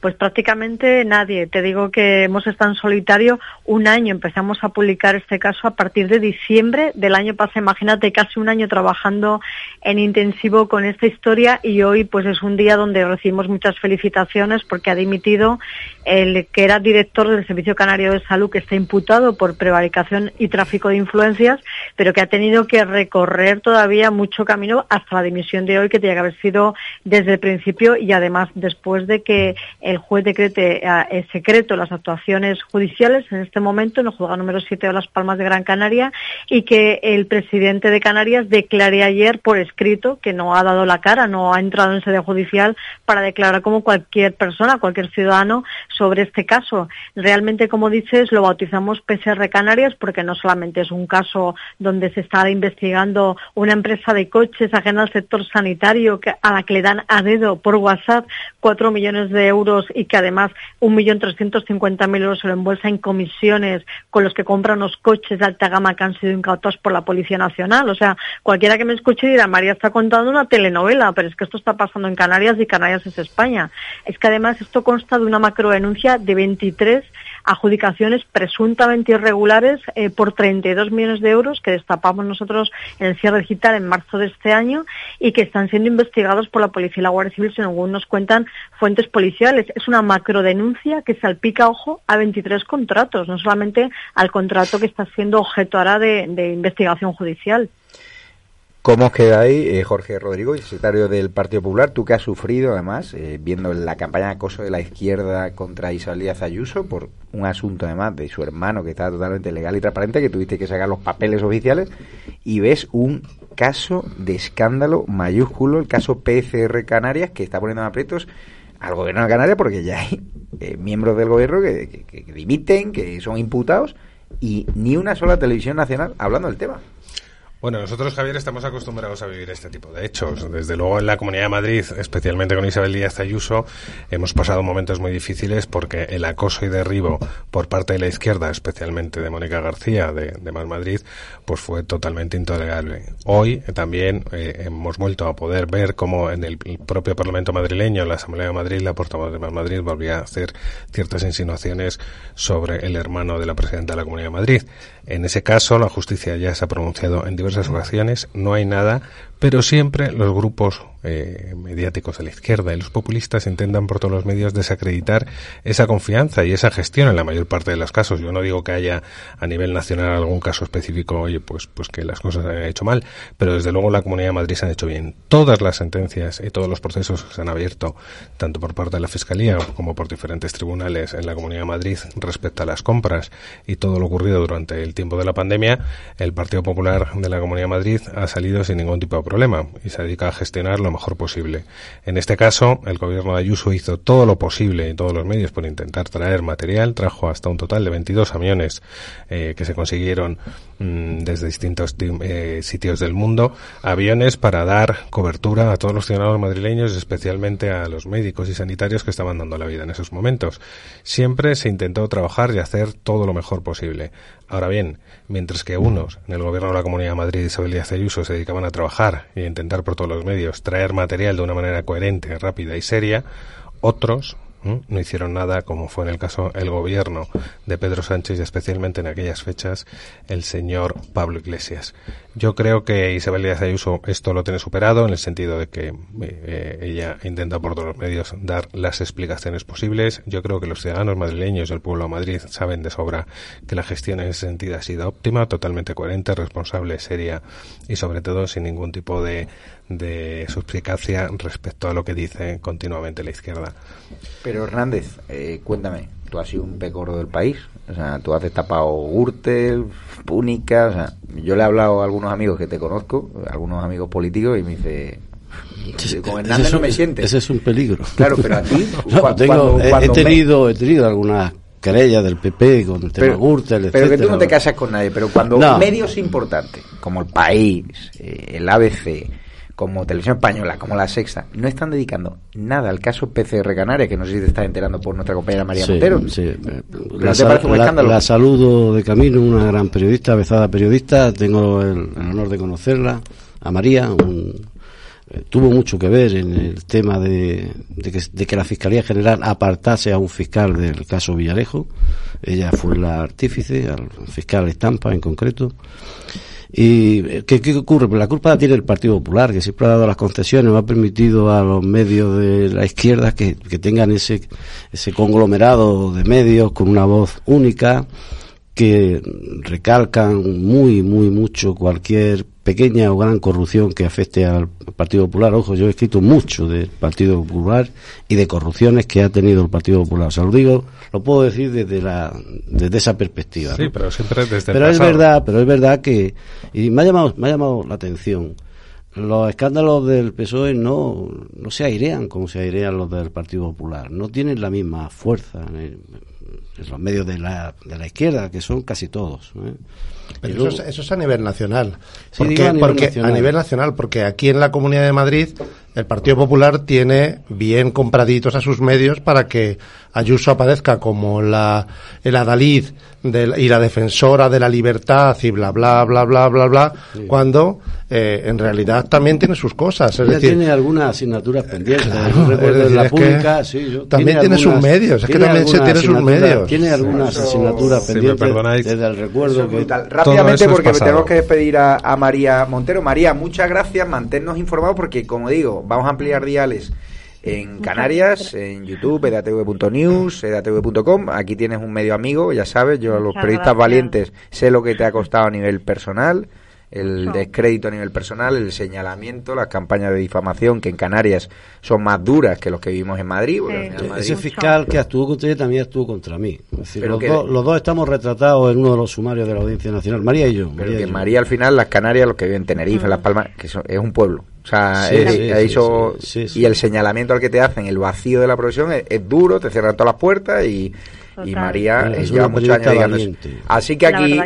Pues prácticamente nadie. Te digo que hemos estado en solitario un año. Empezamos a publicar este caso a partir de diciembre del año pasado. Imagínate, casi un año trabajando en intensivo con esta historia y hoy pues es un día donde recibimos muchas felicitaciones porque ha dimitido el que era director del Servicio Canario de Salud que está imputado por prevaricación y tráfico de influencias, pero que ha tenido que recorrer todavía mucho camino hasta la dimisión de hoy que tenía que haber sido desde el principio y además después de que el juez decrete eh, secreto las actuaciones judiciales. En este momento en el juzgado número 7 de Las Palmas de Gran Canaria y que el presidente de Canarias declare ayer por escrito que no ha dado la cara, no ha entrado en sede judicial para declarar como cualquier persona, cualquier ciudadano sobre este caso. Realmente, como dices, lo bautizamos PCR Canarias porque no solamente es un caso donde se está investigando una empresa de coches ajena al sector sanitario a la que le dan a dedo por WhatsApp cuatro millones de euros y que además 1.350.000 euros se lo embolsa en comisiones con los que compran los coches de alta gama que han sido incautados por la Policía Nacional. O sea, cualquiera que me escuche dirá, María está contando una telenovela, pero es que esto está pasando en Canarias y Canarias es España. Es que además esto consta de una macrodenuncia de 23 adjudicaciones presuntamente irregulares eh, por 32 millones de euros que destapamos nosotros en el cierre digital en marzo de este año y que están siendo investigados por la Policía y la Guardia Civil, según nos cuentan fuentes policiales. Es una macrodenuncia que salpica, ojo, a 23 contratos, no solamente al contrato que está siendo objeto ahora de investigación judicial. ¿Cómo os quedáis, eh, Jorge Rodrigo, secretario del Partido Popular? Tú que has sufrido, además, eh, viendo la campaña de acoso de la izquierda contra Isabel Díaz Ayuso por un asunto, además, de su hermano que estaba totalmente legal y transparente, que tuviste que sacar los papeles oficiales, y ves un caso de escándalo mayúsculo, el caso PCR Canarias, que está poniendo en aprietos al gobierno de Canarias porque ya hay eh, miembros del gobierno que, que dimiten, que son imputados, y ni una sola televisión nacional hablando del tema. Bueno, nosotros, Javier, estamos acostumbrados a vivir este tipo de hechos. Desde luego en la Comunidad de Madrid, especialmente con Isabel Díaz Ayuso, hemos pasado momentos muy difíciles porque el acoso y derribo por parte de la izquierda, especialmente de Mónica García, de, de Más Madrid, pues fue totalmente intolerable. Hoy también eh, hemos vuelto a poder ver cómo en el propio Parlamento madrileño, la Asamblea de Madrid, la portavoz de Más Madrid volvía a hacer ciertas insinuaciones sobre el hermano de la presidenta de la Comunidad de Madrid. En ese caso, la justicia ya se ha pronunciado en diversas ocasiones, no hay nada, pero siempre los grupos eh, mediáticos de la izquierda y los populistas intentan por todos los medios desacreditar esa confianza y esa gestión en la mayor parte de los casos. Yo no digo que haya a nivel nacional algún caso específico, oye, pues, pues que las cosas se han hecho mal, pero desde luego la Comunidad de Madrid se han hecho bien. Todas las sentencias y todos los procesos que se han abierto, tanto por parte de la Fiscalía como por diferentes tribunales en la Comunidad de Madrid respecto a las compras y todo lo ocurrido durante el tiempo de la pandemia, el Partido Popular de la Comunidad de Madrid ha salido sin ningún tipo de problema y se dedica a gestionar lo mejor posible. En este caso, el gobierno de Ayuso hizo todo lo posible y todos los medios por intentar traer material, trajo hasta un total de 22 aviones eh, que se consiguieron mm, desde distintos eh, sitios del mundo, aviones para dar cobertura a todos los ciudadanos madrileños, especialmente a los médicos y sanitarios que estaban dando la vida en esos momentos. Siempre se intentó trabajar y hacer todo lo mejor posible. Ahora bien, mientras que unos en el gobierno de la Comunidad de Madrid, Isabel Díaz Ayuso, se dedicaban a trabajar informar e intentar por todos los medios traer material de una manera coherente, rápida y seria, otros no hicieron nada, como fue en el caso el gobierno de Pedro Sánchez y especialmente en aquellas fechas el señor Pablo Iglesias. Yo creo que Isabel Díaz Ayuso esto lo tiene superado en el sentido de que eh, ella intenta por todos los medios dar las explicaciones posibles. Yo creo que los ciudadanos madrileños del pueblo de Madrid saben de sobra que la gestión en ese sentido ha sido óptima, totalmente coherente, responsable, seria y sobre todo sin ningún tipo de, de suspicacia respecto a lo que dice continuamente la izquierda. Pero Hernández, eh, cuéntame, tú has sido un pecoro del país, o sea, tú has destapado Gürtel, Púnica, o sea, yo le he hablado a algunos amigos que te conozco, algunos amigos políticos, y me dice, con Hernández no me sientes. Ese es un peligro. Claro, pero a ti, No, cua- tengo- cuando- he, cuando he me- tenido, he tenido algunas querellas del PP con el tema pero, Gürtel, pero que tú no te casas con nadie, pero cuando No. medios importantes, como el País, eh, el ABC, como Televisión Española, como La Sexta, no están dedicando nada al caso PCR Canarias, que no sé si te estás enterando por nuestra compañera María Sí, Montero. sí. ¿No La, te parece un la- escándalo? la saludo de camino, una gran periodista, avezada periodista. Tengo el, el honor de conocerla, a María. un- eh, tuvo mucho que ver en el tema de, de que, de que la Fiscalía General apartase a un fiscal del caso Villarejo. Ella fue la artífice, al fiscal Estampa en concreto. ¿Y eh, ¿qué, qué ocurre? Pues la culpa la tiene el Partido Popular, que siempre ha dado las concesiones, no ha permitido a los medios de la izquierda que, que tengan ese, ese conglomerado de medios con una voz única, que recalcan muy, muy mucho cualquier pequeña o gran corrupción que afecte al Partido Popular. Ojo, yo he escrito mucho del Partido Popular y de corrupciones que ha tenido el Partido Popular. O sea, lo digo, lo puedo decir desde la, desde esa perspectiva. Sí, ¿no? pero siempre desde el Pero es pasado. verdad, pero es verdad que y me ha llamado, me ha llamado la atención. Los escándalos del PSOE no, no se airean como se airean los del Partido Popular. No tienen la misma fuerza en, el- en los medios de la, de la izquierda, que son casi todos. ¿eh? Pero luego- eso, es, eso es a nivel nacional. Sí, Porque, digo a nivel porque nacional. a nivel nacional, porque aquí en la Comunidad de Madrid el Partido Popular tiene bien compraditos a sus medios para que Ayuso aparezca como la el adalid de y la defensora de la libertad y bla bla bla bla bla bla cuando eh, en realidad también tiene sus cosas. Es decir, tiene algunas asignaturas pendientes. Claro, es decir, la es que pública, sí, yo- también tiene sus algunas- medios, es que tiene también se algunas tiene sus asignaturas- medios. Tiene algunas Eso- asignaturas pendientes desde el recuerdo que... Rápidamente, es porque pasado. tenemos que despedir a, a María Montero. María, muchas gracias, manténnos informados porque, como digo, vamos a ampliar diales en Canarias, en YouTube, edatv.news, edatv.com. Aquí tienes un medio amigo, ya sabes, yo a los periodistas valientes sé lo que te ha costado a nivel personal, el descrédito a nivel personal, el señalamiento, las campañas de difamación que en Canarias son más duras que los que vivimos en Madrid. porque al final Ese Madrid- fiscal que actuó contra ella también actuó contra mí. Es decir, Pero los, que- dos, los dos estamos retratados en uno de los sumarios de la Audiencia Nacional. María y yo. Pero María que yo. María al final, las Canarias, los que viven en Tenerife, Las Palmas, que son- es un pueblo. O sea, Sí, es- sí, ahí sí, son- sí, sí, sí. y el señalamiento al que te hacen, el vacío de la profesión, es, es duro, te cierran todas las puertas y. María Bueno, es lleva muchos años. Así que aquí,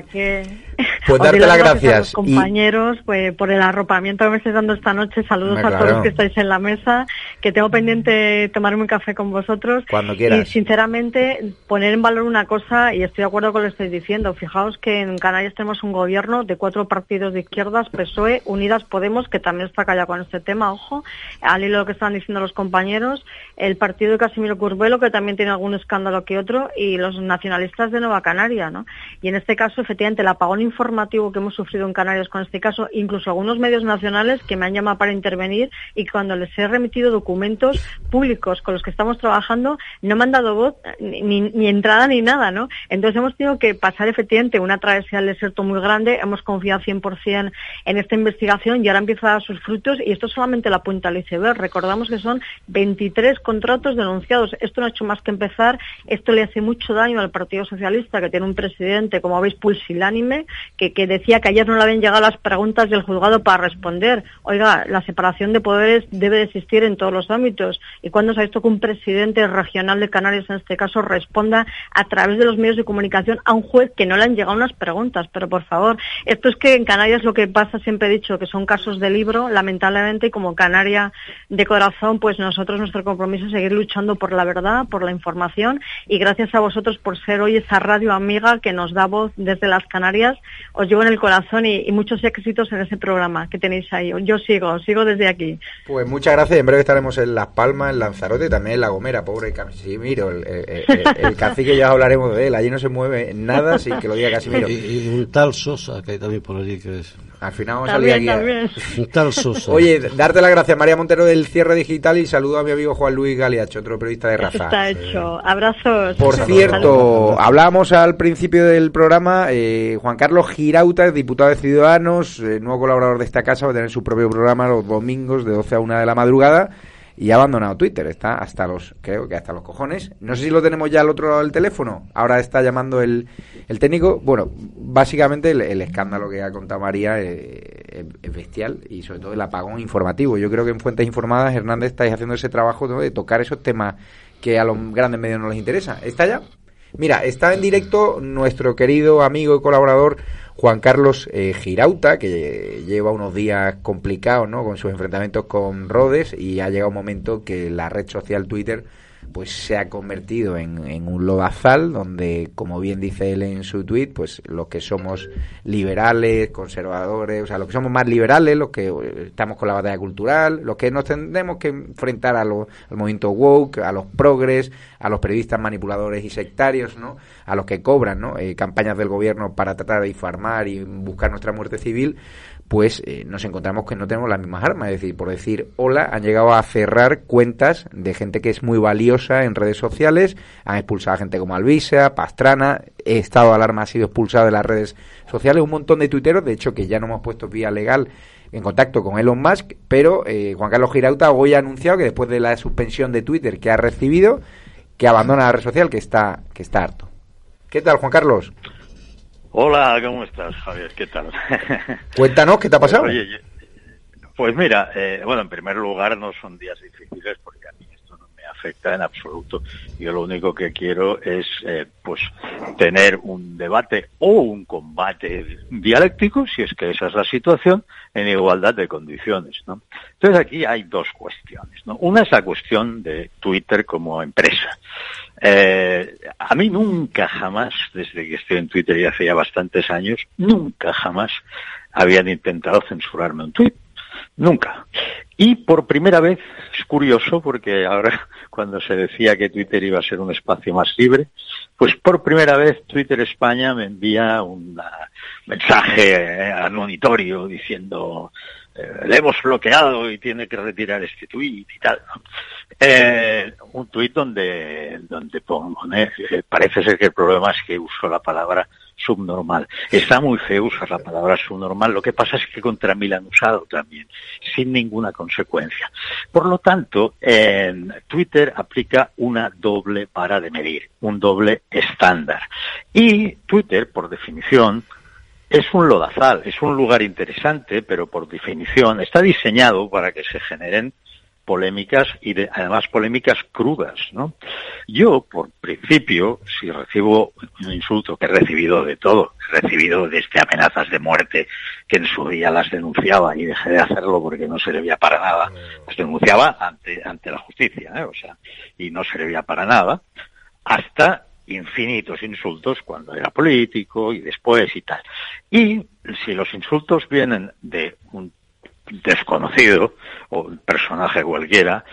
pues darte las a gracias. los y- compañeros pues, por el arropamiento que me estáis dando esta noche. Saludos a claro. todos los que estáis en la mesa, que tengo pendiente tomarme un café con vosotros. Cuando quieras. Y sinceramente, poner en valor una cosa, y estoy de acuerdo con lo que estáis diciendo. Fijaos que en Canarias tenemos un gobierno de cuatro partidos de izquierdas, PSOE, Unidas Podemos, que también está callado con este tema, ojo, al hilo de lo que están diciendo los compañeros, el partido de Casimiro Curbelo, que también tiene algún escándalo que otro, y los nacionalistas de Nueva Canaria, ¿no? Y en este caso, efectivamente, el apagón informativo que hemos sufrido en Canarias con este caso, incluso algunos medios nacionales que me han llamado para intervenir y cuando les he remitido documentos públicos con los que estamos trabajando, no me han dado voz ni, entrada ni nada, ¿no? Entonces hemos tenido que pasar efectivamente una travesía del desierto muy grande, hemos confiado 100% en esta investigación y ahora empieza a dar sus frutos y esto es solamente la punta del iceberg. Recordamos que son 23 contratos denunciados. Esto no ha hecho más que empezar. Esto le hace mucho daño al Partido Socialista, que tiene un presidente, como veis, pulsilánime, que, decía que ayer no le habían llegado las preguntas del juzgado para responder. Oiga, la separación de poderes debe de existir en todos los ámbitos. ¿Y cuándo se ha visto que un presidente regional de Canarias, en este caso, responda a través de los medios de comunicación a un juez que no le han llegado unas preguntas? Pero por favor, esto es que en Canarias lo que pasa, siempre he dicho, que son casos de libro, lamentablemente, y como Canaria de corazón, pues nosotros nuestro compromiso es seguir luchando por la verdad, por la información, y gracias a vosotros por ser hoy esa radio amiga que nos da voz desde las Canarias os llevo en el corazón y, y muchos éxitos en ese programa que tenéis ahí. Yo sigo, sigo desde aquí. Pues muchas gracias. En breve estaremos en Las Palmas, en Lanzarote, también en La Gomera, pobre Casimiro. El, el, el, el cacique ya hablaremos de él. Allí no se mueve nada sin que lo diga Casimiro. Y, y un tal Sosa que hay también por allí que es. Al final vamos a salir aquí. También. Sosa. Oye, darte las gracias, María Montero del Cierre Digital y saludo a mi amigo Juan Luis Galiacho, otro periodista de raza. Está hecho. Abrazos. Por cierto, hablábamos al principio del programa, eh, Juan Carlos Girauta, diputado de Ciudadanos, eh, nuevo colaborador de esta casa, va a tener su propio programa los domingos de 12 a 1 de la madrugada y ha abandonado Twitter, está hasta los, creo que hasta los cojones. No sé si lo tenemos ya al otro lado del teléfono, ahora está llamando el, el técnico. Bueno, básicamente el, escándalo que ha contado María eh, es, es, bestial y sobre todo el apagón informativo. Yo creo que en Fuentes Informadas, Hernández, estáis haciendo ese trabajo de tocar esos temas que a los grandes medios no les interesa. ¿Está ya? Mira, está en directo nuestro querido amigo y colaborador Juan Carlos eh, Girauta, que lleva unos días complicados ¿no? con sus enfrentamientos con Rodes y ha llegado un momento que la red social Twitter pues se ha convertido en, en, un lodazal donde, como bien dice él en su tweet, pues los que somos liberales, conservadores, o sea, los que somos más liberales, los que estamos con la batalla cultural, los que nos tendremos que enfrentar a los, al movimiento woke, a los progres, a los periodistas manipuladores y sectarios, ¿no? A los que cobran, ¿no? Eh, campañas del gobierno para tratar de informar y buscar nuestra muerte civil, pues eh, nos encontramos que no tenemos las mismas armas. Es decir, por decir hola, han llegado a cerrar cuentas de gente que es muy valiosa en redes sociales, han expulsado a gente como Alvisa, Pastrana, Estado de Alarma ha sido expulsado de las redes sociales, un montón de tuiteros, de hecho que ya no hemos puesto vía legal en contacto con Elon Musk, pero eh, Juan Carlos Girauta hoy ha anunciado que después de la suspensión de Twitter que ha recibido, que abandona la red social, que está, que está harto. ¿Qué tal, Juan Carlos? Hola, ¿cómo estás, Javier? ¿Qué tal? Cuéntanos, ¿qué te ha pasado? Oye, pues mira, eh, bueno, en primer lugar no son días difíciles porque a mí esto no me afecta en absoluto. Yo lo único que quiero es, eh, pues, tener un debate o un combate dialéctico, si es que esa es la situación, en igualdad de condiciones, ¿no? Entonces aquí hay dos cuestiones, ¿no? Una es la cuestión de Twitter como empresa. Eh, a mí nunca jamás, desde que estoy en Twitter y hace ya bastantes años, nunca jamás habían intentado censurarme un tweet. Nunca. Y por primera vez, es curioso porque ahora cuando se decía que Twitter iba a ser un espacio más libre, pues por primera vez Twitter España me envía un mensaje admonitorio diciendo eh, le hemos bloqueado y tiene que retirar este tuit y tal. Eh, un tuit donde, donde pongo, ¿eh? parece ser que el problema es que uso la palabra subnormal. Está muy feo usar la palabra subnormal, lo que pasa es que contra mí la han usado también, sin ninguna consecuencia. Por lo tanto, en Twitter aplica una doble para de medir, un doble estándar. Y Twitter, por definición, es un lodazal, es un lugar interesante, pero por definición está diseñado para que se generen polémicas y de, además polémicas crudas, ¿no? Yo, por principio, si recibo un insulto, que he recibido de todo, he recibido desde amenazas de muerte, que en su día las denunciaba y dejé de hacerlo porque no servía para nada, las denunciaba ante, ante la justicia, ¿eh? o sea, y no servía para nada, hasta infinitos insultos cuando era político y después y tal. Y si los insultos vienen de un desconocido o un personaje cualquiera,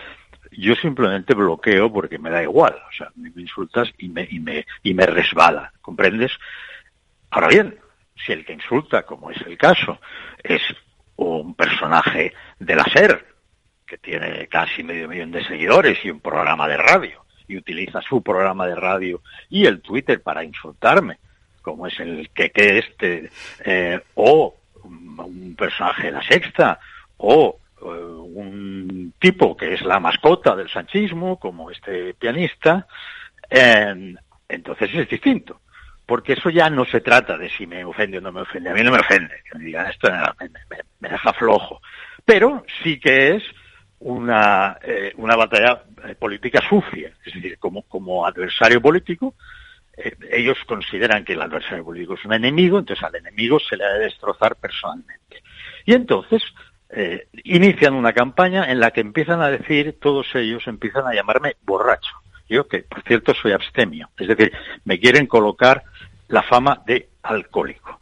yo simplemente bloqueo porque me da igual, o sea, me insultas y me, y me, y me resbala, ¿comprendes? Ahora bien, si el que insulta, como es el caso, es un personaje de la SER, que tiene casi medio millón de seguidores y un programa de radio, y utiliza su programa de radio y el Twitter para insultarme, como es el que, que este, eh, o un personaje de la sexta, o uh, un tipo que es la mascota del sanchismo, como este pianista, eh, entonces es distinto. Porque eso ya no se trata de si me ofende o no me ofende. A mí no me ofende. Que me digan esto me deja flojo. Pero sí que es una, eh, una batalla política sucia. Es decir, como, como adversario político, eh, ellos consideran que el adversario político es un enemigo, entonces al enemigo se le ha de destrozar personalmente. Y entonces eh, inician una campaña en la que empiezan a decir, todos ellos empiezan a llamarme borracho. Yo, que por cierto soy abstemio, es decir, me quieren colocar la fama de alcohólico.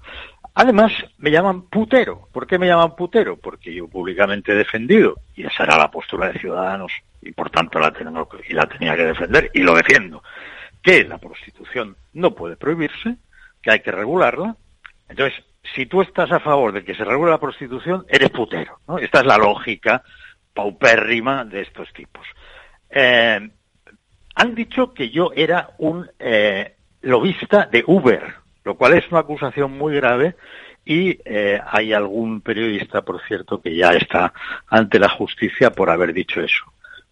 Además, me llaman putero. ¿Por qué me llaman putero? Porque yo públicamente he defendido, y esa era la postura de Ciudadanos, y por tanto la, tengo, la tenía que defender, y lo defiendo, que la prostitución no puede prohibirse, que hay que regularla. Entonces, si tú estás a favor de que se regule la prostitución, eres putero. Esta es la lógica paupérrima de estos tipos. Eh, han dicho que yo era un eh, lobista de Uber lo cual es una acusación muy grave y eh, hay algún periodista, por cierto, que ya está ante la justicia por haber dicho eso.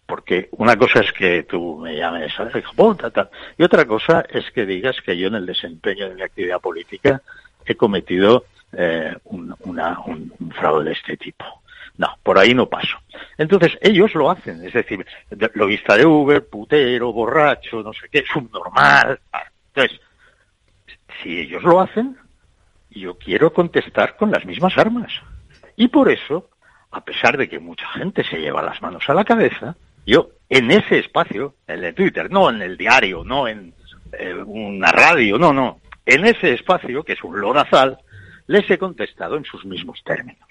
Porque una cosa es que tú me llames y otra cosa es que digas que yo en el desempeño de mi actividad política he cometido eh, un, un fraude de este tipo. No, por ahí no paso. Entonces, ellos lo hacen, es decir, lo vista de Uber, putero, borracho, no sé qué, subnormal. Entonces, si ellos lo hacen, yo quiero contestar con las mismas armas. Y por eso, a pesar de que mucha gente se lleva las manos a la cabeza, yo en ese espacio, en el Twitter, no en el diario, no en eh, una radio, no, no, en ese espacio, que es un lodazal, les he contestado en sus mismos términos.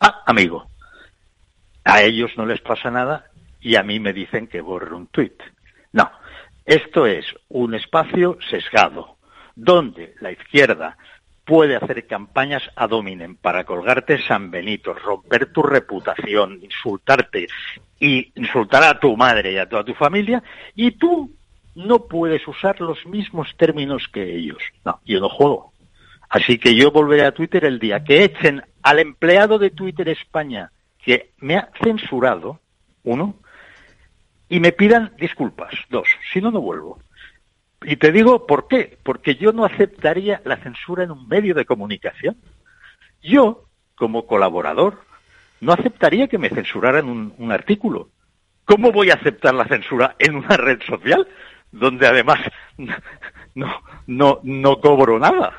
Ah, amigo, a ellos no les pasa nada y a mí me dicen que borre un tuit. No, esto es un espacio sesgado, donde la izquierda puede hacer campañas a dominen para colgarte San Benito, romper tu reputación, insultarte y insultar a tu madre y a toda tu familia, y tú no puedes usar los mismos términos que ellos. No, yo no juego. Así que yo volveré a Twitter el día que echen al empleado de Twitter España que me ha censurado, uno, y me pidan disculpas, dos, si no, no vuelvo. Y te digo por qué, porque yo no aceptaría la censura en un medio de comunicación. Yo, como colaborador, no aceptaría que me censuraran un, artículo. ¿Cómo voy a aceptar la censura en una red social donde además no, no, no cobro nada?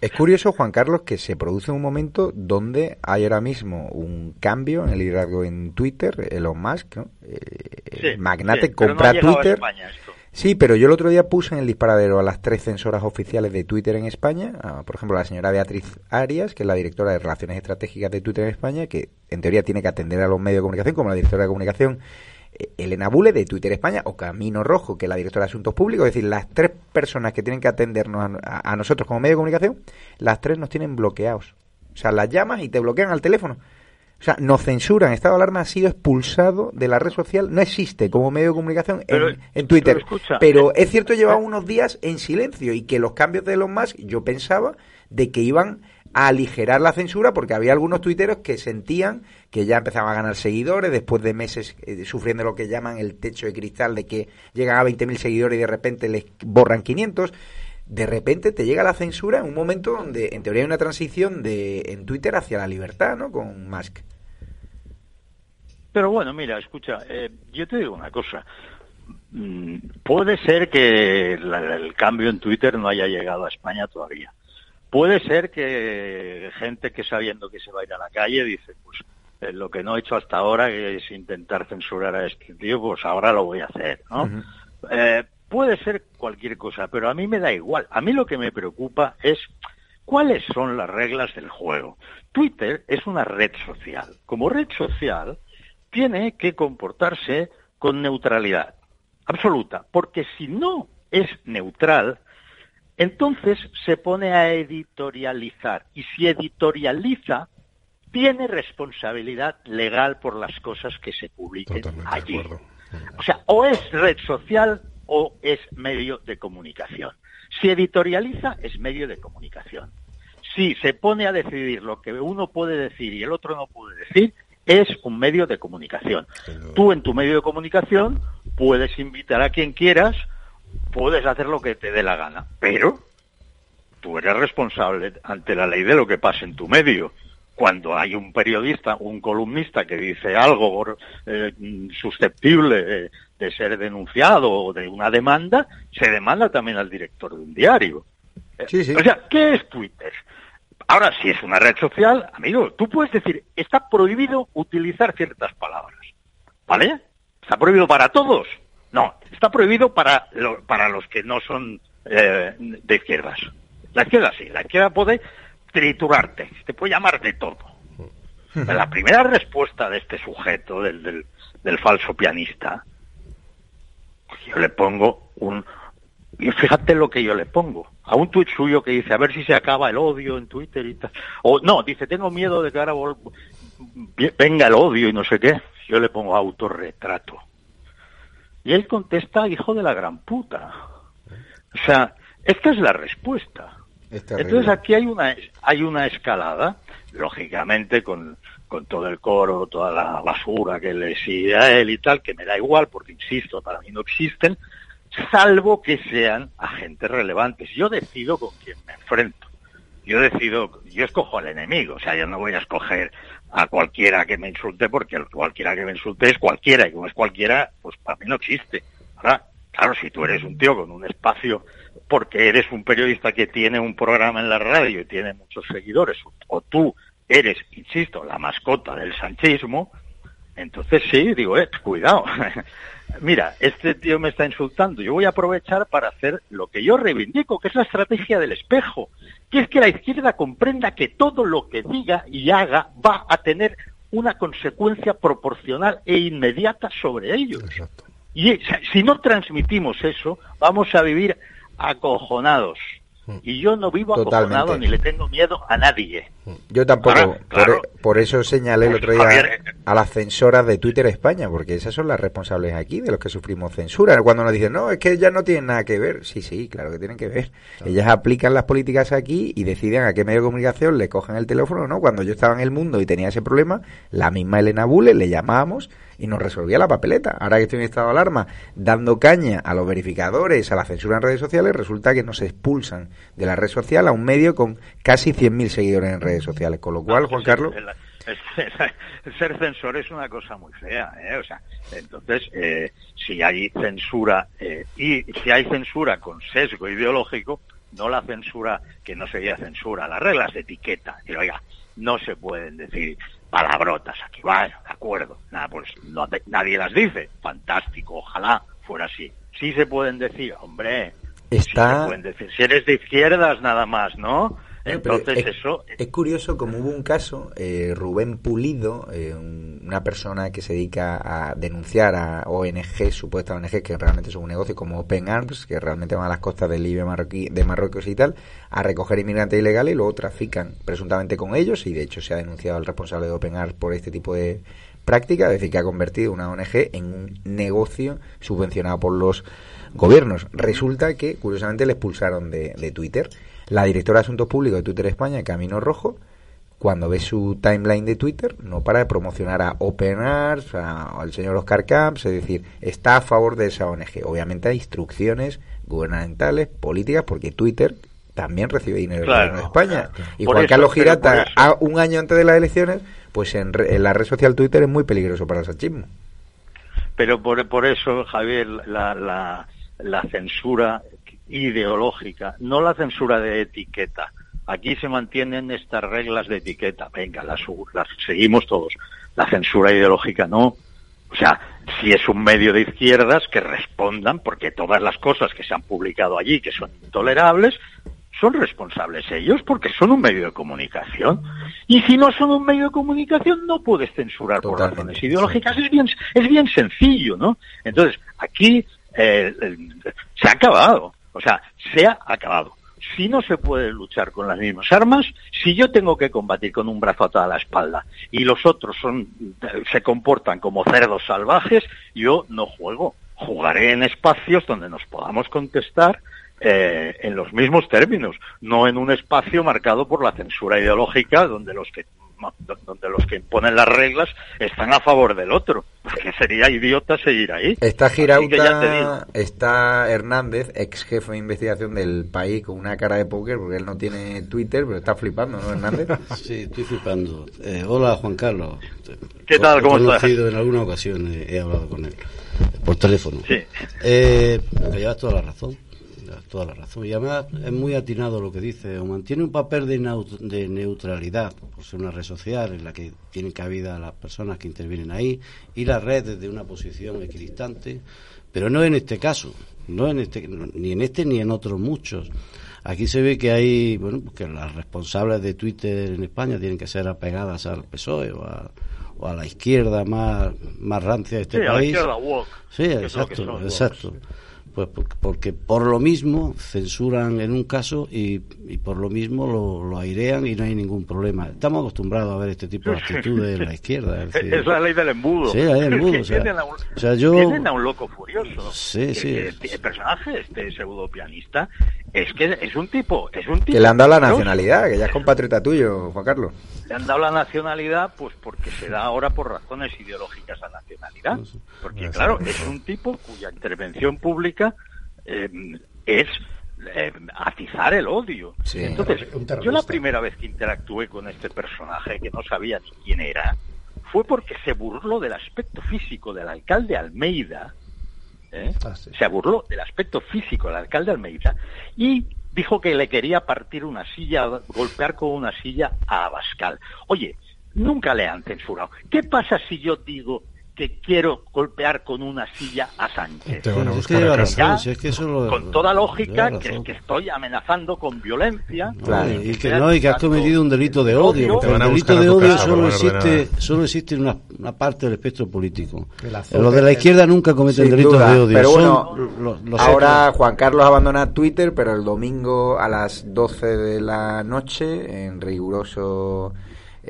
Es curioso, Juan Carlos, que se produce un momento donde hay ahora mismo un cambio en el liderazgo en Twitter, Elon Musk, eh, magnate, compra Twitter. Sí, pero yo el otro día puse en el disparadero a las tres censoras oficiales de Twitter en España, por ejemplo, la señora Beatriz Arias, que es la directora de Relaciones Estratégicas de Twitter en España, que en teoría tiene que atender a los medios de comunicación, como la directora de comunicación Elena Bule de Twitter España o Camino Rojo, que es la directora de Asuntos Públicos, es decir, las tres personas que tienen que atendernos a, nosotros como medio de comunicación, las tres nos tienen bloqueados. O sea, las llamas y te bloquean al teléfono. O sea, nos censuran. Estado de alarma ha sido expulsado de la red social. No existe como medio de comunicación en, Twitter. Pero, eh, es cierto, llevaba eh. unos días en silencio y que los cambios de los más, yo pensaba de que iban a aligerar la censura porque había algunos tuiteros que sentían que ya empezaban a ganar seguidores después de meses eh, sufriendo lo que llaman el techo de cristal de que llegan a 20.000 seguidores y de repente les borran 500 de repente te llega la censura en un momento donde en teoría hay una transición de en Twitter hacia la libertad, ¿no? Con Musk. Pero bueno, mira, escucha, eh, yo te digo una cosa. Mm, puede ser que el cambio en Twitter no haya llegado a España todavía. Puede ser que gente que sabiendo que se va a ir a la calle dice, pues eh, lo que no he hecho hasta ahora es intentar censurar a este tío, pues ahora lo voy a hacer, ¿no? Eh, puede ser cualquier cosa, pero a mí me da igual. A mí lo que me preocupa es cuáles son las reglas del juego. Twitter es una red social. Como red social, tiene que comportarse con neutralidad absoluta, porque si no es neutral, entonces se pone a editorializar y si editorializa, tiene responsabilidad legal por las cosas que se publiquen allí. O sea, o es red social o es medio de comunicación. Si editorializa, es medio de comunicación. Si se pone a decidir lo que uno puede decir y el otro no puede decir, es un medio de comunicación. Tú en tu medio de comunicación puedes invitar a quien quieras, puedes hacer lo que te dé la gana, pero tú eres responsable ante la ley de lo que pasa en tu medio. Cuando hay un periodista, un columnista que dice algo eh, susceptible de, ser denunciado o de una demanda, se demanda también al director de un diario. O sea, ¿qué es Twitter? Ahora, si es una red social, amigo, tú puedes decir, está prohibido utilizar ciertas palabras. ¿Vale? ¿Está prohibido para todos? No, está prohibido para, para los que no son eh, de izquierdas. La izquierda sí, la izquierda puede triturarte, te puede llamar de todo. La primera respuesta de este sujeto, del, del, del falso pianista, yo le pongo un... Y fíjate lo que yo le pongo. A un tuit suyo que dice, a ver si se acaba el odio en Twitter y tal. O no, dice, tengo miedo de que ahora venga el odio y no sé qué. Yo le pongo autorretrato. Y él contesta, hijo de la gran puta. O sea, esta es la respuesta. Entonces aquí hay una hay una escalada, lógicamente con, con todo el coro, toda la basura que le sigue a él y tal, que me da igual, porque insisto, para mí no existen, salvo que sean agentes relevantes. Yo decido con quién me enfrento. Yo decido, yo escojo al enemigo, o sea, yo no voy a escoger a cualquiera que me insulte porque cualquiera que me insulte es cualquiera y como es cualquiera, pues para mí no existe. Claro, si tú eres un tío con un espacio porque eres un periodista que tiene un programa en la radio y tiene muchos seguidores, o tú eres, insisto, la mascota del sanchismo, entonces sí, digo, eh, cuidado. Mira, este tío me está insultando. Yo voy a aprovechar para hacer lo que yo reivindico, que es la estrategia del espejo, que es que la izquierda comprenda que todo lo que diga y haga va a tener una consecuencia proporcional e inmediata sobre ellos. Y si no transmitimos eso, vamos a vivir acojonados. Y yo no vivo Totalmente. acojonado ni le tengo miedo a nadie. Yo tampoco. Ahora, claro. por, por eso señalé el Pues, otro día Javier, a las censoras de Twitter España, porque esas son las responsables aquí de los que sufrimos censura. Cuando nos dicen, no, es que ellas no tienen nada que ver. Sí, sí, claro que tienen que ver. Ellas aplican las políticas aquí y deciden a qué medio de comunicación le cogen el teléfono, ¿no? Cuando yo estaba en el mundo y tenía ese problema, la misma Elena Bule le llamábamos y nos resolvía la papeleta. Ahora que estoy en estado de alarma, dando caña a los verificadores, a la censura en redes sociales, resulta que nos expulsan de la red social a un medio con casi 100.000 seguidores en redes sociales. Con lo cual, Juan Carlos, ser censor es una cosa muy fea, ¿eh? O sea, entonces, eh, si hay censura, eh, y si hay censura con sesgo ideológico, no la censura que no sería censura, las reglas de etiqueta, que oiga, no se pueden decir palabrotas aquí, vale, de acuerdo, nada, pues no- nadie las dice, fantástico, ojalá fuera así. Sí se pueden decir, hombre, sí está... se pueden decir, si eres de izquierdas nada más, ¿no? Pero Entonces es, eso es curioso como hubo un caso, eh, Rubén Pulido, eh, un- una persona que se dedica a denunciar a ONG, supuestas ONG que realmente son un negocio como Open Arms, que realmente van a las costas del Libia marroquí, de Marruecos y tal, a recoger inmigrantes ilegales y luego trafican presuntamente con ellos y de hecho se ha denunciado al responsable de Open Arms por este tipo de práctica, es decir, que ha convertido una ONG en un negocio subvencionado por los gobiernos. Resulta que, curiosamente, le expulsaron de, de Twitter. La directora de Asuntos Públicos de Twitter España, Camino Rojo, cuando ve su timeline de Twitter, no para de promocionar a Open Arms, a- al señor Oscar Camps, es decir, está a favor de esa ONG. Obviamente hay instrucciones gubernamentales, políticas, porque Twitter también recibe dinero del gobierno de España. claro. Por Juan eso, Carlos Girata, a un año antes de las elecciones, pues en, re- en la red social Twitter es muy peligroso para el sanchismo. Pero por, por eso, Javier, la, la, la censura ideológica, no la censura de etiqueta. Aquí se mantienen estas reglas de etiqueta. Venga, las, las seguimos todos. La censura ideológica no. O sea, si es un medio de izquierdas, que respondan, porque todas las cosas que se han publicado allí, que son intolerables, son responsables ellos porque son un medio de comunicación. Y si no son un medio de comunicación, no puedes censurar por razones ideológicas. Es bien, es bien sencillo, ¿no? Entonces, aquí eh, eh, se ha acabado. O sea, se ha acabado. Si no se puede luchar con las mismas armas, si yo tengo que combatir con un brazo atado a la espalda y los otros son, se comportan como cerdos salvajes, yo no juego. Jugaré en espacios donde nos podamos contestar eh, en los mismos términos, no en un espacio marcado por la censura ideológica donde los que donde los que imponen las reglas están a favor del otro, porque sería idiota seguir ahí. Está. Girauta, está Hernández, ex jefe de investigación del país, con una cara de póker, porque él no tiene Twitter, pero está flipando, ¿no, Hernández? Sí, estoy flipando. Eh, hola, Juan Carlos. ¿Qué tal? ¿Cómo He estás? conocido en alguna ocasión, he hablado con él por teléfono. Sí. Eh, llevas toda la razón. Toda la razón. Y además es muy atinado lo que dice. O mantiene un papel de, de neutralidad, por ser una red social en la que tienen cabida las personas que intervienen ahí, y la red desde una posición equidistante, pero no en este caso, no en este, ni en este ni en otros muchos. Aquí se ve que hay, bueno, que las responsables de Twitter en España tienen que ser apegadas al PSOE o a, o a la izquierda más, más rancia de este Sí, a la país. izquierda woke, Sí, exacto, exacto. Pues porque, porque por lo mismo censuran en un caso y, y por lo mismo lo, lo airean y no hay ningún problema. Estamos acostumbrados a ver este tipo de actitudes en la izquierda. Es, decir, Es la ley del embudo. Sí, la ley del embudo, o sea, tienen a un, o sea, yo- tienen a un loco furioso. Sí, Que- sí. que el personaje, este pseudo pianista, es que es un tipo, es un tipo. Que le han dado la nacionalidad, que ya es compatriota tuyo, Juan Carlos. Le han dado la nacionalidad, pues porque se da ahora por razones ideológicas la nacionalidad. Porque, claro, es un tipo cuya intervención pública eh, es eh, atizar el odio. Sí. Entonces, yo la primera vez que interactué con este personaje, que no sabía ni quién era, fue porque se burló del aspecto físico del alcalde Almeida. ¿eh? Se burló del aspecto físico del alcalde Almeida y dijo que le quería partir una silla, golpear con una silla a Abascal. Oye, nunca le han censurado. ¿Qué pasa si yo digo que quiero golpear con una silla a Sánchez? Te van a buscar a casa. Ya, Si es que eso lo- con toda lógica, que, estoy amenazando con violencia. Claro, y que no, y que has cometido un delito de odio, el a delito de odio casa solo existe, solo existe en una, una parte del espectro político. Los de la izquierda nunca cometen delitos duda, de odio. Pero son bueno, los- los ahora otros. Juan Carlos abandona Twitter, pero el domingo a las 12 de la noche, en riguroso...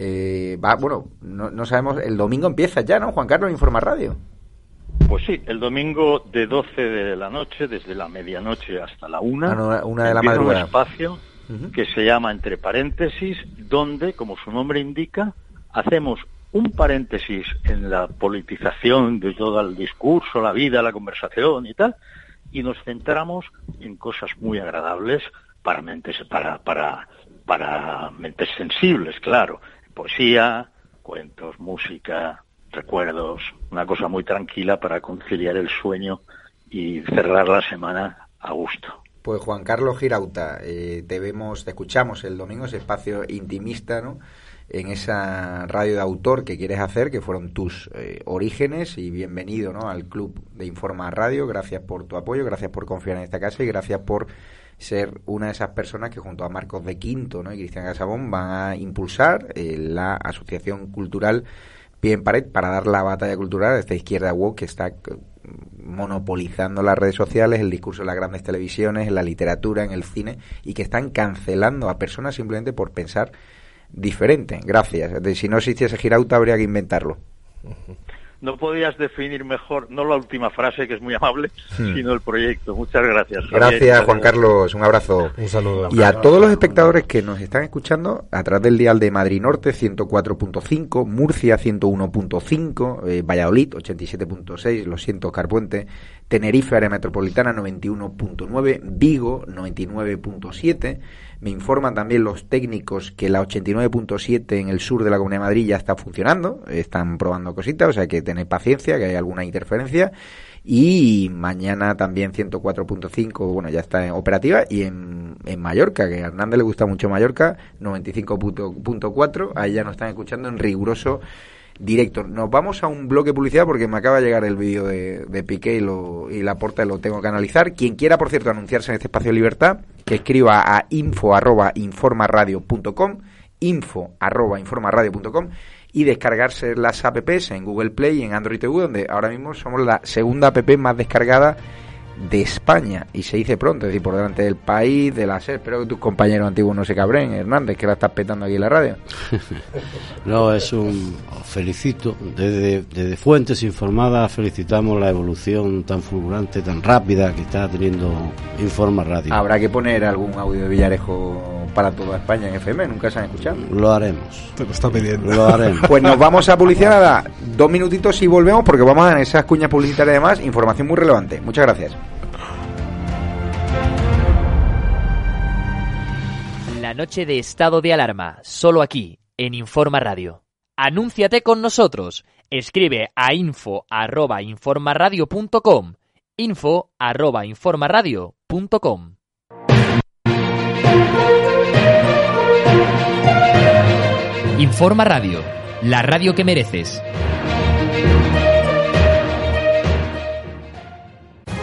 eh, va, bueno, no, no sabemos, el domingo empieza ya, ¿no? Juan Carlos Informa Radio. Pues sí, el domingo de 12 de la noche, desde la medianoche hasta la una, Ah, no, una de la madrugada. un espacio que se llama Entre Paréntesis, donde, como su nombre indica, hacemos un paréntesis en la politización de todo el discurso, la vida, la conversación y tal, y nos centramos en cosas muy agradables para mentes, para, para, para mentes sensibles, claro. Poesía, cuentos, música, recuerdos, una cosa muy tranquila para conciliar el sueño y cerrar la semana a gusto. Pues Juan Carlos Girauta, eh, te vemos, te escuchamos el domingo, ese espacio intimista, ¿no? En esa radio de autor que quieres hacer, que fueron tus eh, orígenes, y bienvenido, ¿no? Al club de Informa Radio. Gracias por tu apoyo, gracias por confiar en esta casa y gracias por ser una de esas personas que junto a Marcos de Quinto ¿no? y Cristian Casabón van a impulsar eh, la asociación cultural Pie en Pared para dar la batalla cultural a esta izquierda woke que está eh, monopolizando las redes sociales, el discurso de las grandes televisiones, en la literatura, en el cine y que están cancelando a personas simplemente por pensar diferente. Gracias. De, si no existiese Girauta habría que inventarlo. No podías definir mejor, no la última frase, que es muy amable, Hmm. sino el proyecto. Muchas gracias. Javier. Gracias, Juan Carlos. Un abrazo. Un saludo. Y a todos los espectadores que nos están escuchando a través del dial de Madrid Norte 104.5, Murcia 101.5, eh, Valladolid 87.6, lo siento, Carpuente, Tenerife, área metropolitana 91.9, Vigo 99.7. Me informan también los técnicos que la 89.7 en el sur de la Comunidad de Madrid ya está funcionando, están probando cositas, o sea que tened paciencia, que hay alguna interferencia. Y mañana también 104.5, bueno, ya está en operativa. Y en, en Mallorca, que a Hernández le gusta mucho Mallorca, 95.4, ahí ya nos están escuchando en riguroso directo. Nos vamos a un bloque publicidad porque me acaba de llegar el vídeo de, de Piqué y, lo, y la porta lo tengo que analizar. Quien quiera, por cierto, anunciarse en este espacio de libertad, que escriba a info arroba info arroba y descargarse las apps en Google Play y en Android TV, donde ahora mismo somos la segunda app más descargada de España y se dice pronto, es decir, por delante del país, de la SER. Espero que tus compañeros antiguos no se cabren, Hernández, que la estás petando aquí en la radio. No, es un. felicito. Desde, desde fuentes informadas felicitamos la evolución tan fulgurante, tan rápida que está teniendo Informa Radio. Habrá que poner algún audio de Villarejo para toda España en FM, nunca se han escuchado. Lo haremos. Te lo está pidiendo. Lo haremos. Pues nos vamos a publicidad, nada, dos minutitos y volvemos porque vamos a dar en esas cuñas publicitarias además información muy relevante. Muchas gracias. La noche de estado de alarma, solo aquí, en Informa Radio. Anúnciate con nosotros. Escribe a info arroba informaradio.com. Info. Informa Radio, la radio que mereces.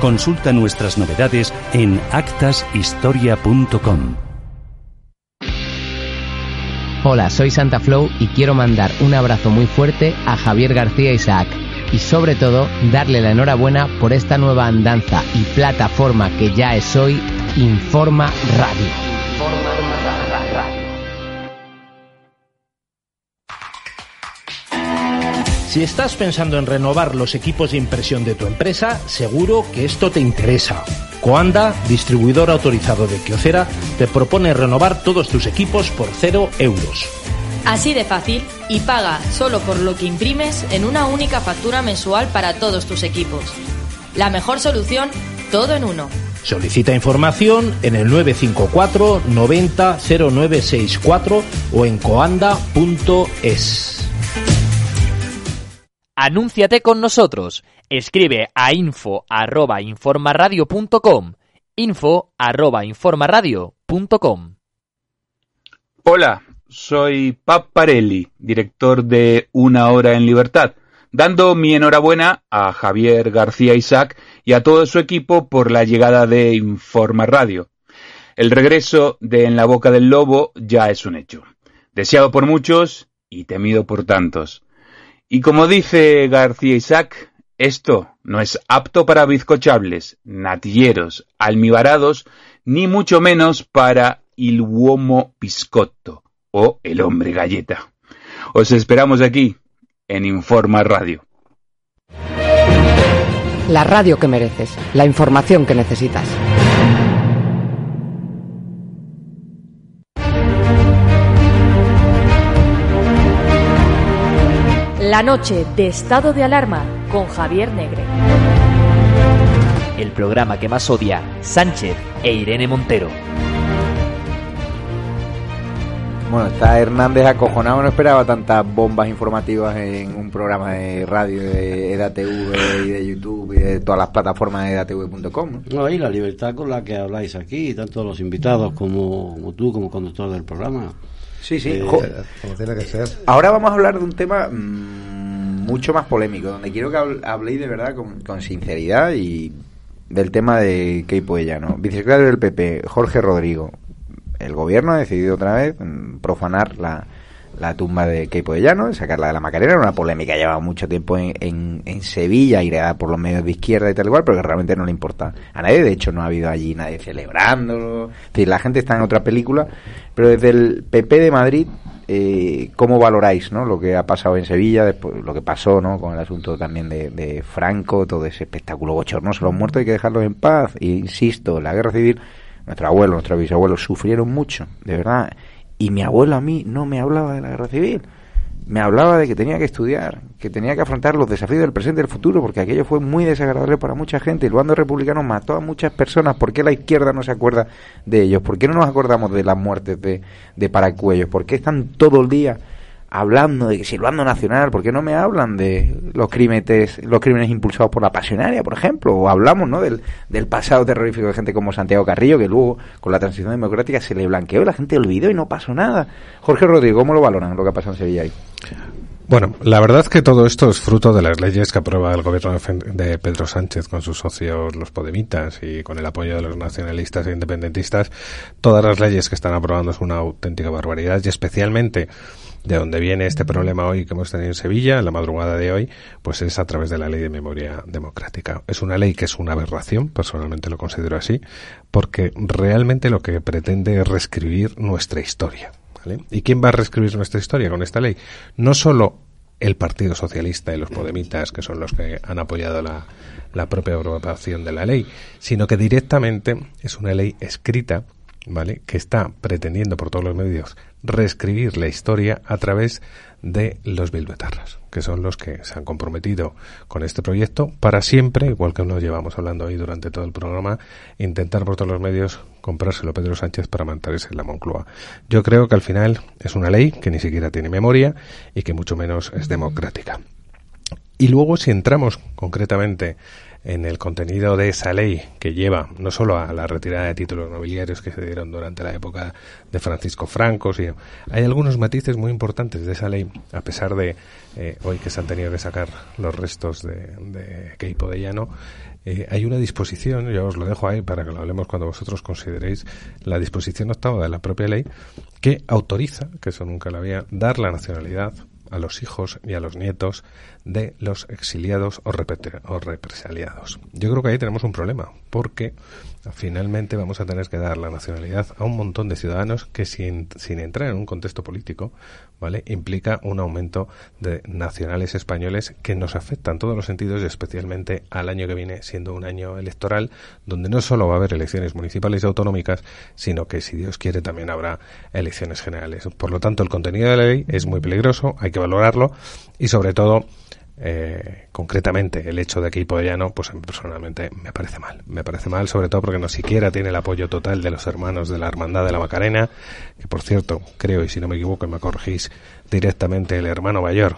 Consulta nuestras novedades en actashistoria.com. Hola, soy Santa Flow y quiero mandar un abrazo muy fuerte a Javier García Isaac y sobre todo darle la enhorabuena por esta nueva andanza y plataforma que ya es hoy Informa Radio. Si estás pensando en renovar los equipos de impresión de tu empresa, seguro que esto te interesa. Coanda, distribuidor autorizado de Kyocera, te propone renovar todos tus equipos por cero euros. Así de fácil y paga solo por lo que imprimes en una única factura mensual para todos tus equipos. La mejor solución, todo en uno. Solicita información en el 954 90 0964 o en coanda.es. Anúnciate con nosotros. Escribe a info arroba informaradio.com. Info arroba informaradio.com. Hola, soy Pap Parelli, director de Una Hora en Libertad, dando mi enhorabuena a Javier García Isaac y a todo su equipo por la llegada de Informa Radio. El regreso de En la Boca del Lobo ya es un hecho, deseado por muchos y temido por tantos. Y como dice García Isaac, esto no es apto para bizcochables, natilleros, almibarados, ni mucho menos para il uomo piscotto o el hombre galleta. Os esperamos aquí, en Informa Radio. La radio que mereces, la información que necesitas. La noche de estado de alarma con Javier Negre. El programa que más odia Sánchez e Irene Montero. Bueno, está Hernández acojonado, no esperaba tantas bombas informativas en un programa de radio de EDATV y de YouTube y de todas las plataformas de edatv.com. ¿no? No, y la libertad con la que habláis aquí, tanto los invitados como, como tú, como conductor del programa. Sí, sí. Eh, Como tiene que ser. Ahora vamos a hablar de un tema mm, mucho más polémico, donde quiero que habl- habléis de verdad con, con sinceridad y del tema de Keipo Ellano. Vicesecretario del PP, Jorge Rodrigo. El gobierno ha decidido otra vez mm, profanar la, la tumba de Keipo Ellano, sacarla de la Macarena. Era una polémica llevaba mucho tiempo en, en, en Sevilla, irá por los medios de izquierda y tal igual, pero que realmente no le importa a nadie. De hecho, no ha habido allí nadie celebrándolo. Es decir, la gente está en otra película, pero desde el PP de Madrid eh, cómo valoráis ¿no? lo que ha pasado en Sevilla, después, lo que pasó ¿no? con el asunto también de, de Franco, todo ese espectáculo bochornoso. Los muertos hay que dejarlos en paz. E insisto, la guerra civil, nuestro abuelo, nuestros bisabuelos sufrieron mucho, de verdad. Y mi abuelo a mí no me hablaba de la guerra civil. Me hablaba de que tenía que estudiar, que tenía que afrontar los desafíos del presente y del futuro, porque aquello fue muy desagradable para mucha gente. El bando republicano mató a muchas personas. ¿Por qué la izquierda no se acuerda de ellos? ¿Por qué no nos acordamos de las muertes de, de Paracuellos? ¿Por qué están todo el día hablando de que si el bando nacional, ¿por qué no me hablan de los crímenes, los crímenes impulsados por la pasionaria, por ejemplo? O hablamos, ¿no? Del, del pasado terrorífico de gente como Santiago Carrillo, que luego con la transición democrática se le blanqueó y la gente olvidó y no pasó nada. Jorge Rodrigo, ¿cómo lo valoran lo que ha pasado en Sevilla ahí? Bueno, la verdad es que todo esto es fruto de las leyes que aprueba el gobierno de Pedro Sánchez con sus socios los Podemitas y con el apoyo de los nacionalistas e independentistas. Todas las leyes que están aprobando es una auténtica barbaridad y especialmente de donde viene este problema hoy que hemos tenido en Sevilla, en la madrugada de hoy, pues es a través de la ley de memoria democrática. Es una ley que es una aberración, personalmente lo considero así, porque realmente lo que pretende es reescribir nuestra historia. ¿vale? ¿Y quién va a reescribir nuestra historia con esta ley? No solo el Partido Socialista y los Podemitas, que son los que han apoyado la, la propia aprobación de la ley, sino que directamente es una ley escrita ¿vale? Que está pretendiendo por todos los medios reescribir la historia a través de los bilbetarras, que son los que se han comprometido con este proyecto para siempre, igual que nos llevamos hablando hoy durante todo el programa, intentar por todos los medios comprárselo Pedro Sánchez para mantenerse en la Moncloa. Yo creo que al final es una ley que ni siquiera tiene memoria y que mucho menos es democrática. Y luego si entramos concretamente en el contenido de esa ley que lleva no solo a la retirada de títulos nobiliarios que se dieron durante la época de Francisco Franco, sino hay algunos matices muy importantes de esa ley, a pesar de eh, hoy que se han tenido que sacar los restos de, de Keipo de Llano, eh, hay una disposición, yo os lo dejo ahí para que lo hablemos cuando vosotros consideréis la disposición octava de la propia ley que autoriza, que eso nunca lo había, dar la nacionalidad a los hijos y a los nietos de los exiliados o, represaliados. Yo creo que ahí tenemos un problema, porque finalmente vamos a tener que dar la nacionalidad a un montón de ciudadanos que sin, entrar en un contexto político, ¿vale? implica un aumento de nacionales españoles que nos afecta en todos los sentidos y especialmente al año que viene siendo un año electoral donde no solo va a haber elecciones municipales y autonómicas, sino que si Dios quiere también habrá elecciones generales. Por lo tanto, el contenido de la ley es muy peligroso, hay que valorarlo y sobre todo eh, concretamente el hecho de que Llano, pues personalmente me parece mal. Me parece mal, sobre todo porque no siquiera tiene el apoyo total de los hermanos de la Hermandad de la Macarena, que por cierto, creo, y si no me equivoco, me corregís directamente el hermano mayor,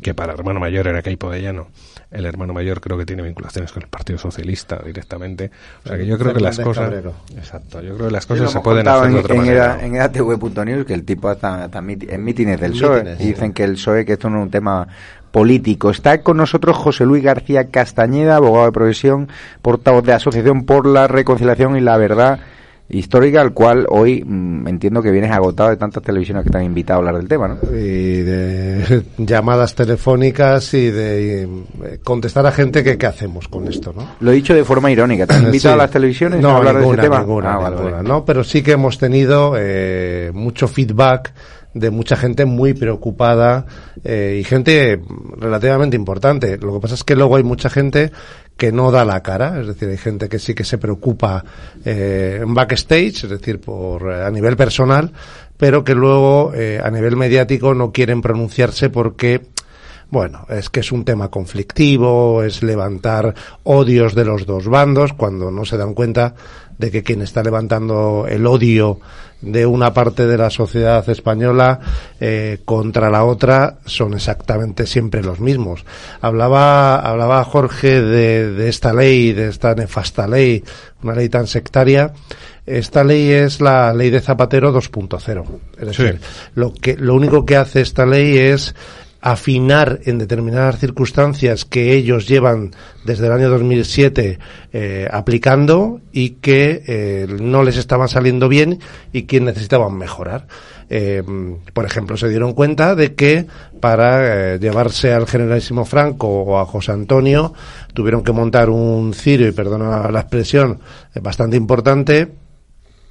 que para hermano mayor era de Llano. El hermano mayor creo que tiene vinculaciones con el Partido Socialista directamente. O sea que yo creo que las cosas. Exacto, yo creo que las cosas se pueden hacer de otra en manera. en EDATV.news que el tipo está, en mítines del PSOE. Y dicen que el PSOE, que esto no es un tema político. Está con nosotros José Luis García Castañeda, abogado de profesión, portavoz de Asociación por la Reconciliación y la Verdad histórica, al cual hoy mm, entiendo que vienes agotado de tantas televisiones que te han invitado a hablar del tema, ¿no? Y de llamadas telefónicas y de contestar a gente que qué hacemos con esto, ¿no? Lo he dicho de forma irónica. ¿Te han invitado a las televisiones no, a hablar ninguna, de ese tema? Ninguna, Ah, ninguna, vale. ¿no? Pero sí que hemos tenido eh, mucho feedback de mucha gente muy preocupada eh, y gente relativamente importante. Lo que pasa es que luego hay mucha gente que no da la cara, es decir, hay gente que sí que se preocupa eh, en backstage, es decir, por eh, a nivel personal, pero que luego eh, a nivel mediático no quieren pronunciarse porque bueno, es que es un tema conflictivo, es levantar odios de los dos bandos cuando no se dan cuenta de que quien está levantando el odio de una parte de la sociedad española eh, contra la otra son exactamente siempre los mismos. Hablaba, hablaba Jorge de, de esta ley, de esta nefasta ley, una ley tan sectaria. Esta ley es la ley de Zapatero 2.0. Es decir, lo que, lo único que hace esta ley es afinar en determinadas circunstancias que ellos llevan desde el año 2007 eh, aplicando y que eh, no les estaban saliendo bien y que necesitaban mejorar. Eh, por ejemplo, se dieron cuenta de que para eh, llevarse al generalísimo Franco o a José Antonio tuvieron que montar un cirio, y perdona la expresión, eh, bastante importante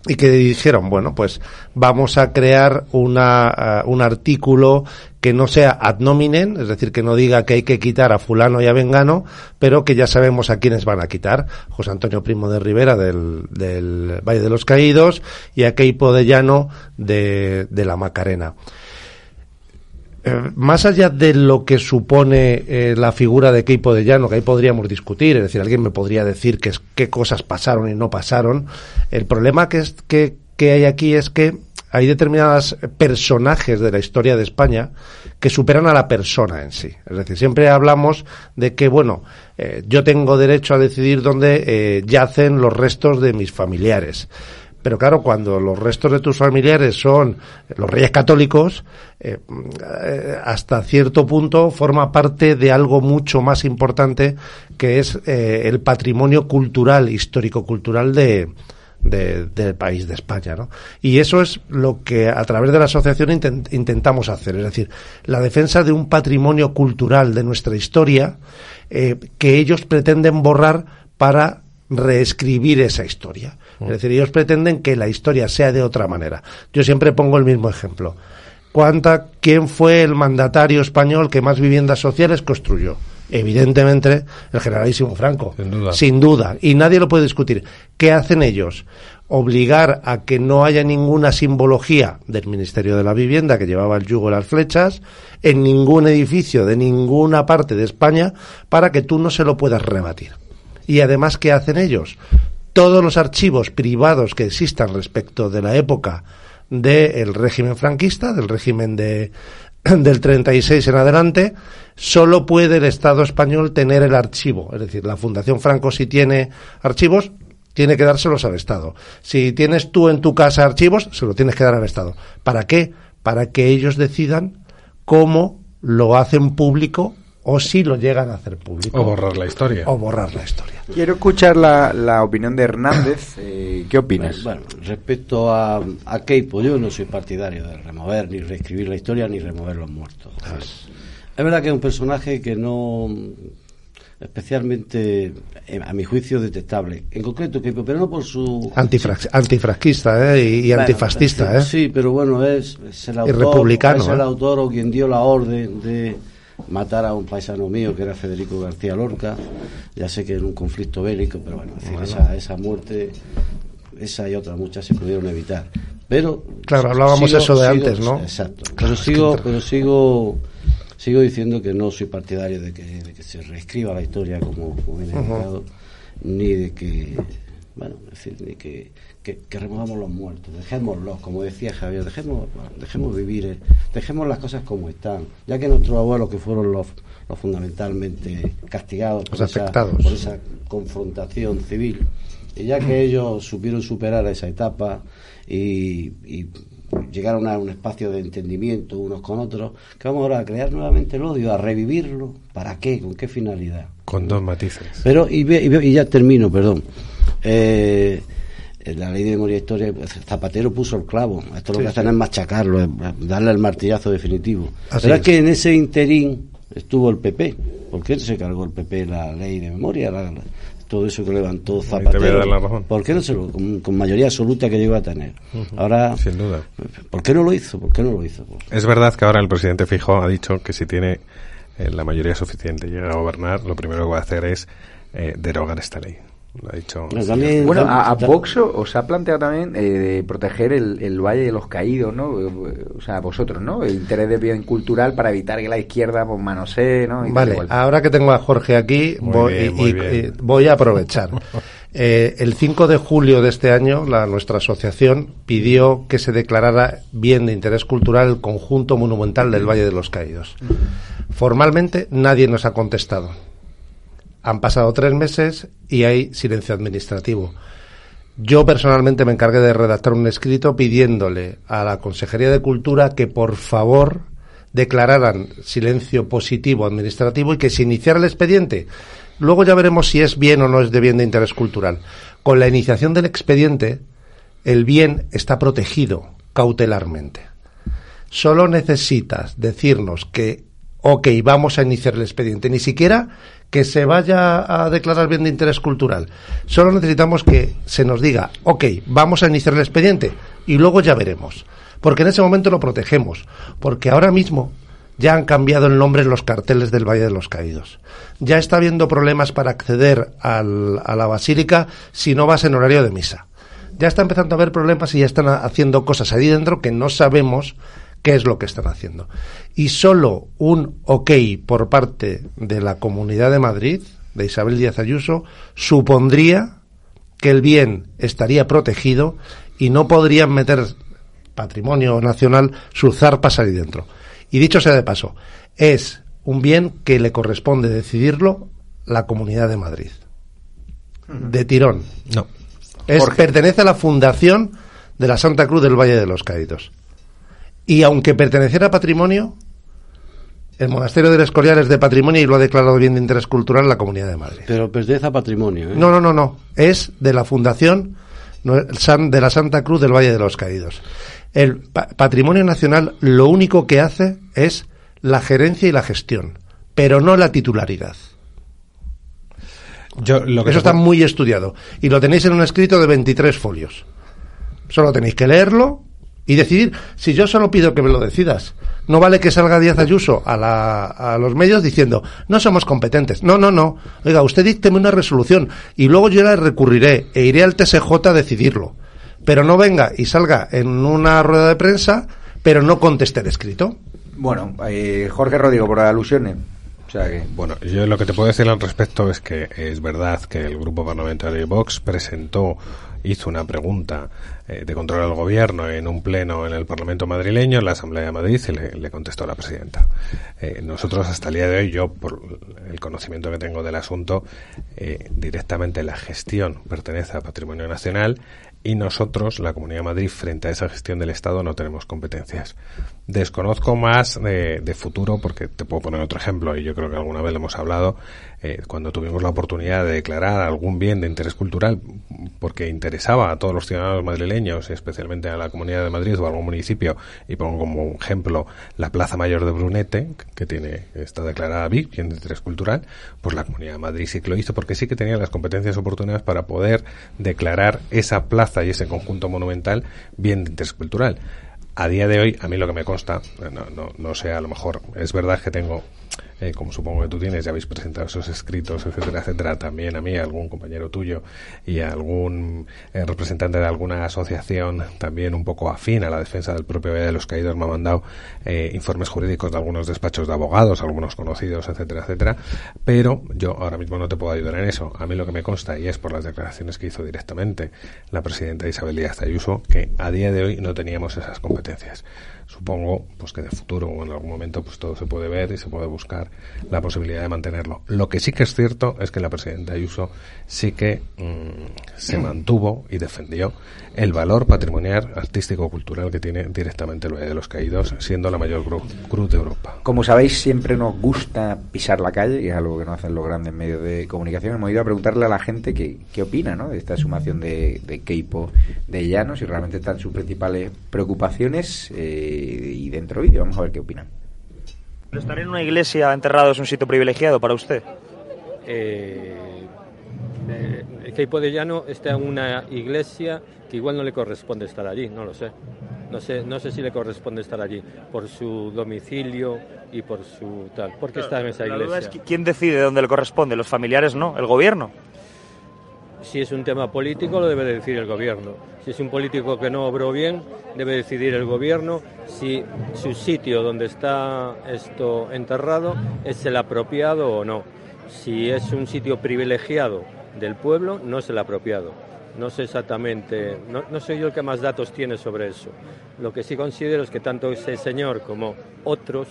y que dijeron, bueno, pues vamos a crear una, uh, un artículo que no sea ad nominem, es decir, que no diga que hay que quitar a fulano y a vengano, pero que ya sabemos a quiénes van a quitar. José Antonio Primo de Rivera del, Valle de los Caídos y a Keipo de Llano de, la Macarena. Eh, más allá de lo que supone eh, la figura de Keipo de Llano, que ahí podríamos discutir, es decir, alguien me podría decir qué cosas pasaron y no pasaron, el problema que, es, que, que hay aquí es que hay determinados personajes de la historia de España que superan a la persona en sí. Es decir, siempre hablamos de que, bueno, eh, yo tengo derecho a decidir dónde eh, yacen los restos de mis familiares. Pero claro, cuando los restos de tus familiares son los reyes católicos, eh, hasta cierto punto forma parte de algo mucho más importante que es eh, el patrimonio cultural, histórico-cultural de, de, del país de España. ¿no? Y eso es lo que a través de la asociación intent, intentamos hacer, es decir, la defensa de un patrimonio cultural de nuestra historia eh, que ellos pretenden borrar para reescribir esa historia. Es decir, ellos pretenden que la historia sea de otra manera. Yo siempre pongo el mismo ejemplo. ¿Cuánta, ¿Quién fue el mandatario español que más viviendas sociales construyó? Evidentemente, el generalísimo Franco. Sin duda. Sin duda. Y nadie lo puede discutir. ¿Qué hacen ellos? obligar a que no haya ninguna simbología del Ministerio de la Vivienda que llevaba el yugo y las flechas en ningún edificio de ninguna parte de España para que tú no se lo puedas rebatir. Y además, ¿qué hacen ellos? Todos los archivos privados que existan respecto de la época del régimen franquista, del régimen de, del 36 en adelante, solo puede el Estado español tener el archivo. Es decir, la Fundación Franco si tiene archivos, tiene que dárselos al Estado. Si tienes tú en tu casa archivos, se lo tienes que dar al Estado. ¿Para qué? Para que ellos decidan cómo lo hacen público o si lo llegan a hacer público. O borrar la historia. O borrar la historia. Quiero escuchar la, la opinión de Hernández. Eh, ¿Qué opinas? Bueno, respecto a, a Keipo, yo no soy partidario de remover ni reescribir la historia ni remover los muertos. Es, es verdad que es un personaje que no especialmente, eh, a mi juicio, detestable. En concreto, Keipo, pero no por su... Antifrax, antifrasquista ¿eh? y, y Bueno, antifascista. ¿eh? Sí, pero bueno, es, es el Y autor, republicano, es el ¿eh? autor o quien dio la orden de matar a un paisano mío que era Federico García Lorca. Ya sé que en un conflicto bélico, pero bueno, es decir, Bueno. esa, esa muerte, esa y otras muchas se pudieron evitar. Pero Claro, hablábamos eso de antes, ¿no? Exacto. Claro, Pero sigo, pero sigo, sigo diciendo que no soy partidario de que, de que se reescriba la historia como, como viene indicado, ni de que, bueno, es decir, ni que, que, que removamos los muertos, dejémoslos, como decía Javier, dejemos, dejemos vivir, eh, dejemos las cosas como están, ya que nuestros abuelos que fueron los, los fundamentalmente castigados por, Los esa, afectados. por esa confrontación civil, y ya que ellos supieron superar esa etapa y, y llegaron a un espacio de entendimiento unos con otros, que vamos ahora a crear nuevamente el odio, a revivirlo, ¿para qué? ¿Con qué finalidad? Con dos matices. Pero, y, y y ya termino, perdón. Eh, la ley de memoria histórica, pues, Zapatero puso el clavo. Esto lo que hacen sí. es machacarlo, es darle el martillazo definitivo. Así Pero es es. que en ese interín estuvo el PP. ¿Por qué se cargó el PP la ley de memoria? La- la- todo eso que levantó Zapatero. la. ¿Por qué no se lo, con, con mayoría absoluta que llegó a tener? Ahora, Sin duda. ¿por qué no lo hizo? ¿Por qué no lo hizo? Es verdad que ahora el presidente Fijo ha dicho que si tiene eh, la mayoría suficiente y llega a gobernar, lo primero que va a hacer es eh, derogar esta ley. Lo ha dicho. Bueno, a, a Vox os ha planteado también eh, de proteger el, el Valle de los Caídos, ¿no? Eh, O sea, vosotros, ¿no? El interés de bien cultural para evitar que la izquierda pues, manosee, ¿no? Y Vale, ahora que tengo a Jorge aquí, Muy voy, bien, y- muy y- bien. y voy a aprovechar. Eh, el 5 de julio de este año, la, nuestra asociación pidió que se declarara bien de interés cultural el conjunto monumental del Valle de los Caídos. Formalmente nadie nos ha contestado. Han pasado tres meses y hay silencio administrativo. Yo personalmente me encargué de redactar un escrito pidiéndole a la Consejería de Cultura que por favor declararan silencio positivo administrativo y que se iniciara el expediente. Luego ya veremos si es bien o no es de bien de interés cultural. Con la iniciación del expediente, el bien está protegido cautelarmente. Solo necesitas decirnos que, ok, vamos a iniciar el expediente. Ni siquiera que se vaya a declarar bien de interés cultural. Solo necesitamos que se nos diga, ok, vamos a iniciar el expediente y luego ya veremos. Porque en ese momento lo protegemos. Porque ahora mismo ya han cambiado el nombre en los carteles del Valle de los Caídos. Ya está habiendo problemas para acceder al- a la basílica si no vas en horario de misa. Ya está empezando a haber problemas y ya están ha- haciendo cosas ahí dentro que no sabemos qué es lo que están haciendo. Y solo un ok por parte de la Comunidad de Madrid, de Isabel Díaz Ayuso, supondría que el bien estaría protegido y no podrían meter patrimonio nacional sus zarpas ahí dentro. Y dicho sea de paso, es un bien que le corresponde decidirlo la Comunidad de Madrid. De tirón. No. Es, pertenece a la fundación de la Santa Cruz del Valle de los Caídos. Y aunque perteneciera a patrimonio, el monasterio del Escorial es de patrimonio y lo ha declarado bien de interés cultural la Comunidad de Madrid. Pero pertenece a patrimonio. ¿eh? No, no, no, no. Es de la fundación de la Santa Cruz del Valle de los Caídos. El pa- patrimonio nacional lo único que hace es la gerencia y la gestión, pero no la titularidad. Yo, lo que Eso está muy estudiado. Y lo tenéis en un escrito de 23 folios. Solo tenéis que leerlo y decidir. Si yo solo pido que me lo decidas, no vale que salga Díaz Ayuso a, la- a los medios diciendo no somos competentes. No, no, no. Oiga, usted dícteme una resolución y luego yo la recurriré e iré al TSJ a decidirlo. pero no venga y salga en una rueda de prensa, pero no conteste de escrito. Bueno, eh, Jorge Rodrigo, por alusiones. O sea que... Bueno, yo lo que te puedo decir al respecto es que es verdad que el grupo parlamentario de Vox presentó, hizo una pregunta eh, de control al gobierno en un pleno en el Parlamento madrileño, en la Asamblea de Madrid, y le, contestó la presidenta. Eh, nosotros hasta el día de hoy, yo por el conocimiento que tengo del asunto, eh, directamente la gestión pertenece a Patrimonio Nacional y nosotros, la Comunidad de Madrid, frente a esa gestión del Estado, no tenemos competencias. Desconozco más de, futuro, porque te puedo poner otro ejemplo, y yo creo que alguna vez lo hemos hablado, eh, cuando tuvimos la oportunidad de declarar algún bien de interés cultural, porque interesaba a todos los ciudadanos madrileños, especialmente a la Comunidad de Madrid o a algún municipio, y pongo como ejemplo la Plaza Mayor de Brunete, que tiene está declarada BIP, bien de interés cultural, pues la Comunidad de Madrid sí que lo hizo, porque sí que tenía las competencias oportunas para poder declarar esa plaza y ese conjunto monumental bien de interés cultural. A día de hoy, a mí lo que me consta, no, no, no sé, a lo mejor es verdad que tengo eh, como supongo que tú tienes, ya habéis presentado esos escritos, etcétera, etcétera, también a mí, a algún compañero tuyo y a algún eh, representante de alguna asociación también un poco afín a la defensa del propio de los Caídos me ha mandado eh, informes jurídicos de algunos despachos de abogados, algunos conocidos, etcétera, etcétera, pero yo ahora mismo no te puedo ayudar en eso. A mí lo que me consta, y es por las declaraciones que hizo directamente la presidenta Isabel Díaz Ayuso, que a día de hoy no teníamos esas competencias supongo pues que de futuro o en algún momento pues todo se puede ver y se puede buscar la posibilidad de mantenerlo. Lo que sí que es cierto es que la presidenta Ayuso sí que mm, se mantuvo y defendió el valor patrimonial, artístico, cultural que tiene directamente el Valle de los Caídos, siendo la mayor cruz de Europa. Como sabéis, siempre nos gusta pisar la calle, y es algo que no hacen los grandes medios de comunicación. Hemos ido a preguntarle a la gente qué, qué opina ¿no? de esta sumación de, de Keipo de Llanos y realmente están sus principales preocupaciones. Eh, y dentro vídeo. Vamos a ver qué opinan. ¿Estar en una iglesia enterrado es un sitio privilegiado para usted? Eh, eh, que de Llano está en una iglesia que igual no le corresponde estar allí, no lo sé. No sé, no sé si le corresponde estar allí por su domicilio y por su tal. ¿Por qué está en esa iglesia? ¿Quién decide dónde le corresponde? ¿Los familiares no? ¿El gobierno? Si es un tema político, lo debe decir el gobierno. Si es un político que no obró bien, debe decidir el gobierno si su sitio donde está esto enterrado es el apropiado o no. Si es un sitio privilegiado del pueblo, no es el apropiado. No sé exactamente, no, no soy yo el que más datos tiene sobre eso. Lo que sí considero es que tanto ese señor como otros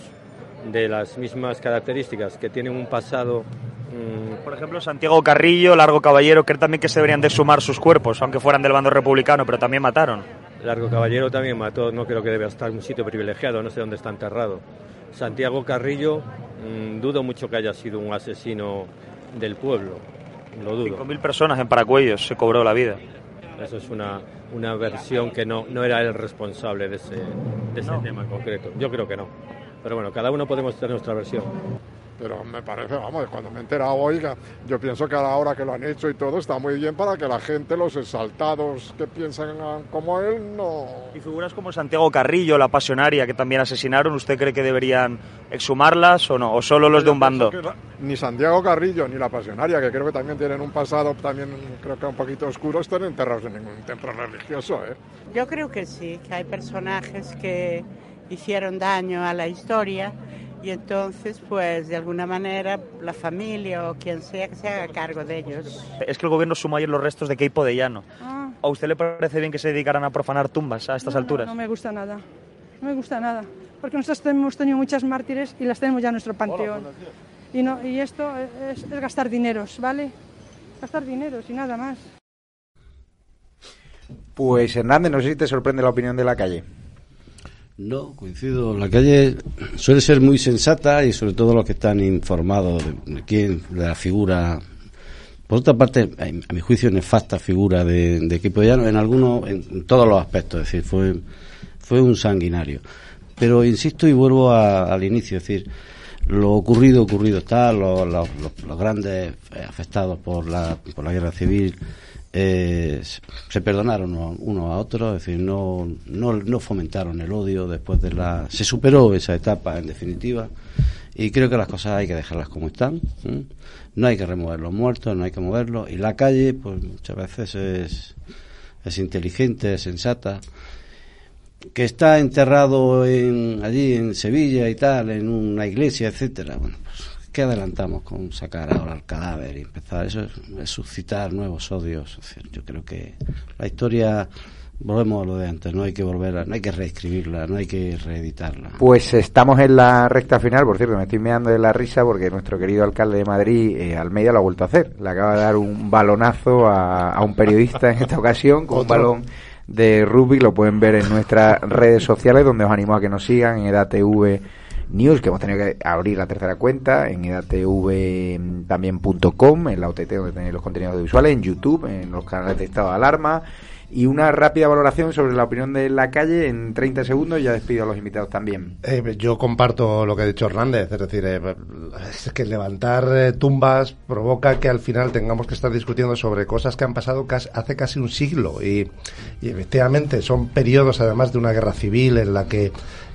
de las mismas características que tienen un pasado por ejemplo, Santiago Carrillo, Largo Caballero, creen también que se deberían de sumar sus cuerpos, aunque fueran del bando republicano, pero también mataron. Largo Caballero también mató, no creo que debe estar en un sitio privilegiado, no sé dónde está enterrado. Santiago Carrillo, mm, dudo mucho que haya sido un asesino del pueblo, lo dudo. 5.000 personas en Paracuellos se cobró la vida. Eso es una, una versión que no, no era el responsable de ese, de ese tema en concreto. Yo creo que no. Pero bueno, cada uno podemos tener nuestra versión pero me parece, vamos, cuando me he enterado, oiga, yo pienso que a la hora que lo han hecho y todo está muy bien para que la gente, los exaltados que piensan como él, no... ¿Y figuras como Santiago Carrillo, la pasionaria, que también asesinaron, usted cree que deberían exhumarlas o no? ¿O solo los de un bando? Ni Santiago Carrillo ni la pasionaria, que creo que también tienen un pasado también creo que un poquito oscuro, están enterrados en ningún templo religioso, ¿eh? Yo creo que sí, que hay personajes que hicieron daño a la historia y entonces pues de alguna manera la familia o quien sea que se haga cargo de ellos. Es que el gobierno suma ayer los restos de Keipo de Llano. Ah. ¿A usted le parece bien que se dedicaran a profanar tumbas a estas alturas? No, me gusta nada, no me gusta nada, porque nosotros hemos tenido muchas mártires y las tenemos ya en nuestro panteón. Y, no, y esto es, es gastar dineros, ¿vale? Gastar dineros y nada más. Pues Hernández, no sé si te sorprende la opinión de la calle. No, coincido. La calle suele ser muy sensata y sobre todo los que están informados de, quién, de la figura. Por otra parte, a mi juicio, nefasta figura de, de Equipo Llano en algunos, en, todos los aspectos. Es decir, fue, fue un sanguinario. Pero insisto y vuelvo al inicio, es decir, lo ocurrido, ocurrido está, los, los, grandes afectados por la, por la guerra civil eh, se perdonaron uno a otro, es decir, no, no, no, fomentaron el odio después de la... Se superó esa etapa, en definitiva, y creo que las cosas hay que dejarlas como están. No hay que remover los muertos, no hay que moverlos, y la calle, pues muchas veces es, es inteligente, es sensata, que está enterrado en, allí en Sevilla y tal, en una iglesia, etcétera. Bueno, pues, ¿qué adelantamos con sacar ahora el cadáver y empezar? Eso es, suscitar nuevos odios. yo creo que la historia volvemos a lo de antes, no hay que volver, no hay que reescribirla, no hay que reeditarla. Pues estamos en la recta final, por cierto, me estoy meando de la risa porque nuestro querido alcalde de Madrid, eh, Almeida, lo ha vuelto a hacer. Le acaba de dar un balonazo a, a un periodista en esta ocasión con un balón de rugby, lo pueden ver en nuestras redes sociales, donde os animo a que nos sigan en EDATV News, que hemos tenido que abrir la tercera cuenta, en edatv también.com, en la OTT donde tenéis los contenidos visuales, en YouTube, en los canales de estado de alarma, y una rápida valoración sobre la opinión de la calle en 30 segundos y ya despido a los invitados también. Eh, yo comparto lo que ha dicho Hernández, es decir, eh, es que levantar eh, tumbas provoca que al final tengamos que estar discutiendo sobre cosas que han pasado hace casi un siglo y, y efectivamente son periodos además de una guerra civil en la que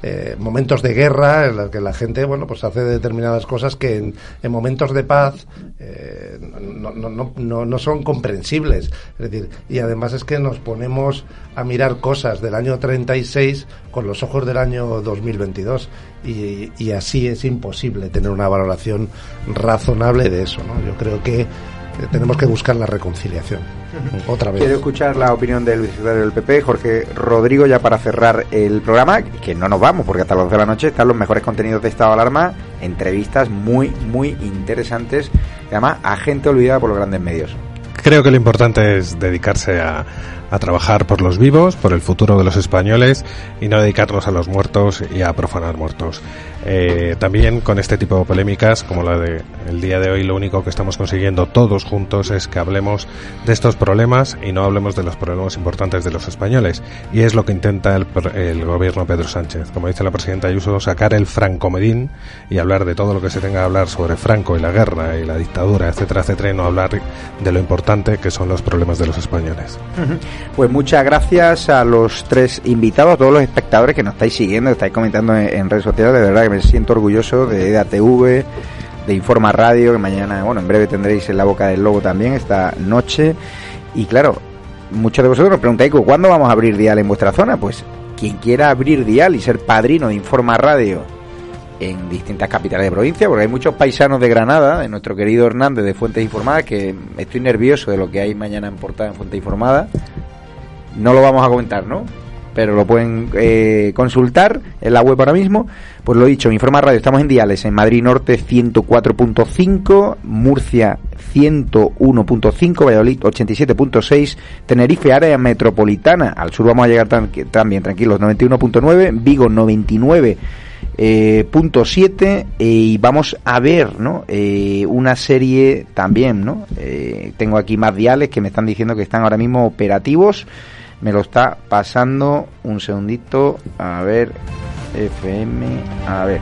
eh, momentos de guerra en los que la gente bueno pues hace determinadas cosas que en, momentos de paz eh, no, no, no, no, son comprensibles es decir y además es que nos ponemos a mirar cosas del año 36 con los ojos del año 2022 y, y así es imposible tener una valoración razonable de eso ¿no? yo creo que tenemos que buscar la reconciliación. Otra vez. Quiero escuchar la opinión del vicesecretario del PP, Jorge Rodrigo, ya para cerrar el programa, que no nos vamos, porque hasta las 12 de la noche están los mejores contenidos de Estado de Alarma, entrevistas muy, muy interesantes, además a gente olvidada por los grandes medios. Creo que lo importante es dedicarse a, a trabajar por los vivos, por el futuro de los españoles y no dedicarnos a los muertos y a profanar muertos. Eh, también con este tipo de polémicas, como la de el día de hoy, lo único que estamos consiguiendo todos juntos es que hablemos de estos problemas y no hablemos de los problemas importantes de los españoles. Y es lo que intenta el, el gobierno Pedro Sánchez. Como dice la presidenta Ayuso, sacar el francomedín y hablar de todo lo que se tenga que hablar sobre Franco y la guerra y la dictadura, etcétera, etcétera, y no hablar de lo importante que son los problemas de los españoles. Pues muchas gracias a los tres invitados, a todos los espectadores que nos estáis siguiendo, que estáis comentando en, redes sociales. De verdad que me siento orgulloso de EDATV, de Informa Radio, que mañana, bueno, en breve tendréis en la boca del lobo también esta noche. Y claro, muchos de vosotros nos preguntáis cuándo vamos a abrir dial en vuestra zona. Pues quien quiera abrir dial y ser padrino de Informa Radio en distintas capitales de provincia, porque hay muchos paisanos de Granada, de nuestro querido Hernández de Fuentes Informadas, que estoy nervioso de lo que hay mañana en portada en Fuentes Informadas. No lo vamos a comentar, ¿no? Pero lo pueden eh, consultar en la web ahora mismo. Pues lo dicho, Informa Radio, estamos en Diales, en Madrid Norte 104.5, Murcia 101.5, Valladolid 87.6, Tenerife área metropolitana, al sur vamos a llegar también tranquilos 91.9, Vigo 99 eh, punto 7 eh, y vamos a ver ¿no? Eh, una serie también ¿no? tengo aquí más diales que me están diciendo que están ahora mismo operativos me lo está pasando un segundito a ver FM a ver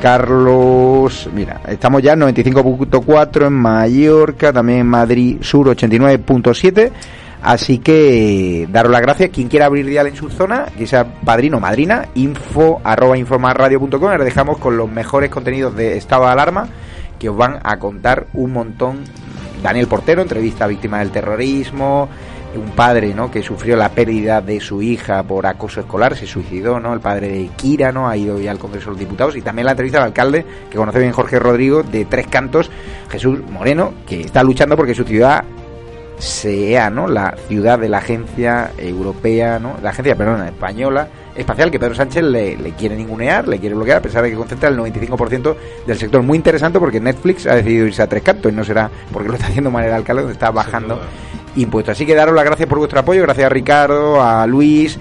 Carlos mira estamos ya en 95.4 en Mallorca también en Madrid Sur 89.7 Así que daros las gracias. Quien quiera abrir dial en su zona, que sea padrino madrina, info arroba informarradio.com. Ahora dejamos con los mejores contenidos de estado de alarma que os van a contar un montón. Daniel Portero, entrevista a víctima del terrorismo, un padre ¿no? que sufrió la pérdida de su hija por acoso escolar, se suicidó, ¿no? El padre de Kira, ¿no? Ha ido ya al Congreso de los Diputados y también la entrevista al alcalde, que conoce bien Jorge Rodrigo, de Tres Cantos, Jesús Moreno, que está luchando porque su ciudad sea ¿no? la ciudad de la agencia europea, ¿no? la agencia, perdón, española espacial que Pedro Sánchez le, quiere ningunear, le quiere bloquear, a pesar de que concentra el 95% del sector. Muy interesante porque Netflix ha decidido irse a tres cantos y no será porque lo está haciendo manera alcalde, donde está bajando impuestos. Así que daros las gracias por vuestro apoyo, gracias a Ricardo, a Luis,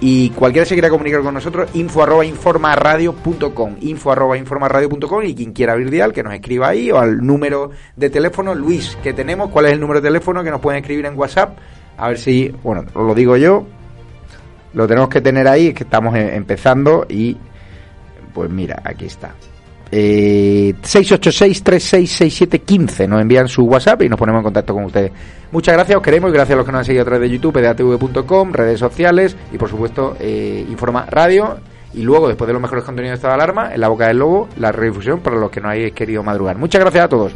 y cualquiera se quiera comunicar con nosotros, info arroba informaradio.com, info arroba informaradio.com y quien quiera abrir dial, que nos escriba ahí o al número de teléfono, Luis, que tenemos, cuál es el número de teléfono que nos pueden escribir en WhatsApp, a ver si, bueno, lo digo yo, lo tenemos que tener ahí, es que estamos eh, empezando y, pues mira, aquí está. Eh, 686-3667-15 nos envían su WhatsApp y nos ponemos en contacto con ustedes. Muchas gracias, os queremos y gracias a los que nos han seguido a través de YouTube, de atv.com, redes sociales y por supuesto eh, Informa Radio. Y luego, después de los mejores contenidos de esta alarma, en la boca del lobo, la redifusión para los que no hayáis querido madrugar. Muchas gracias a todos.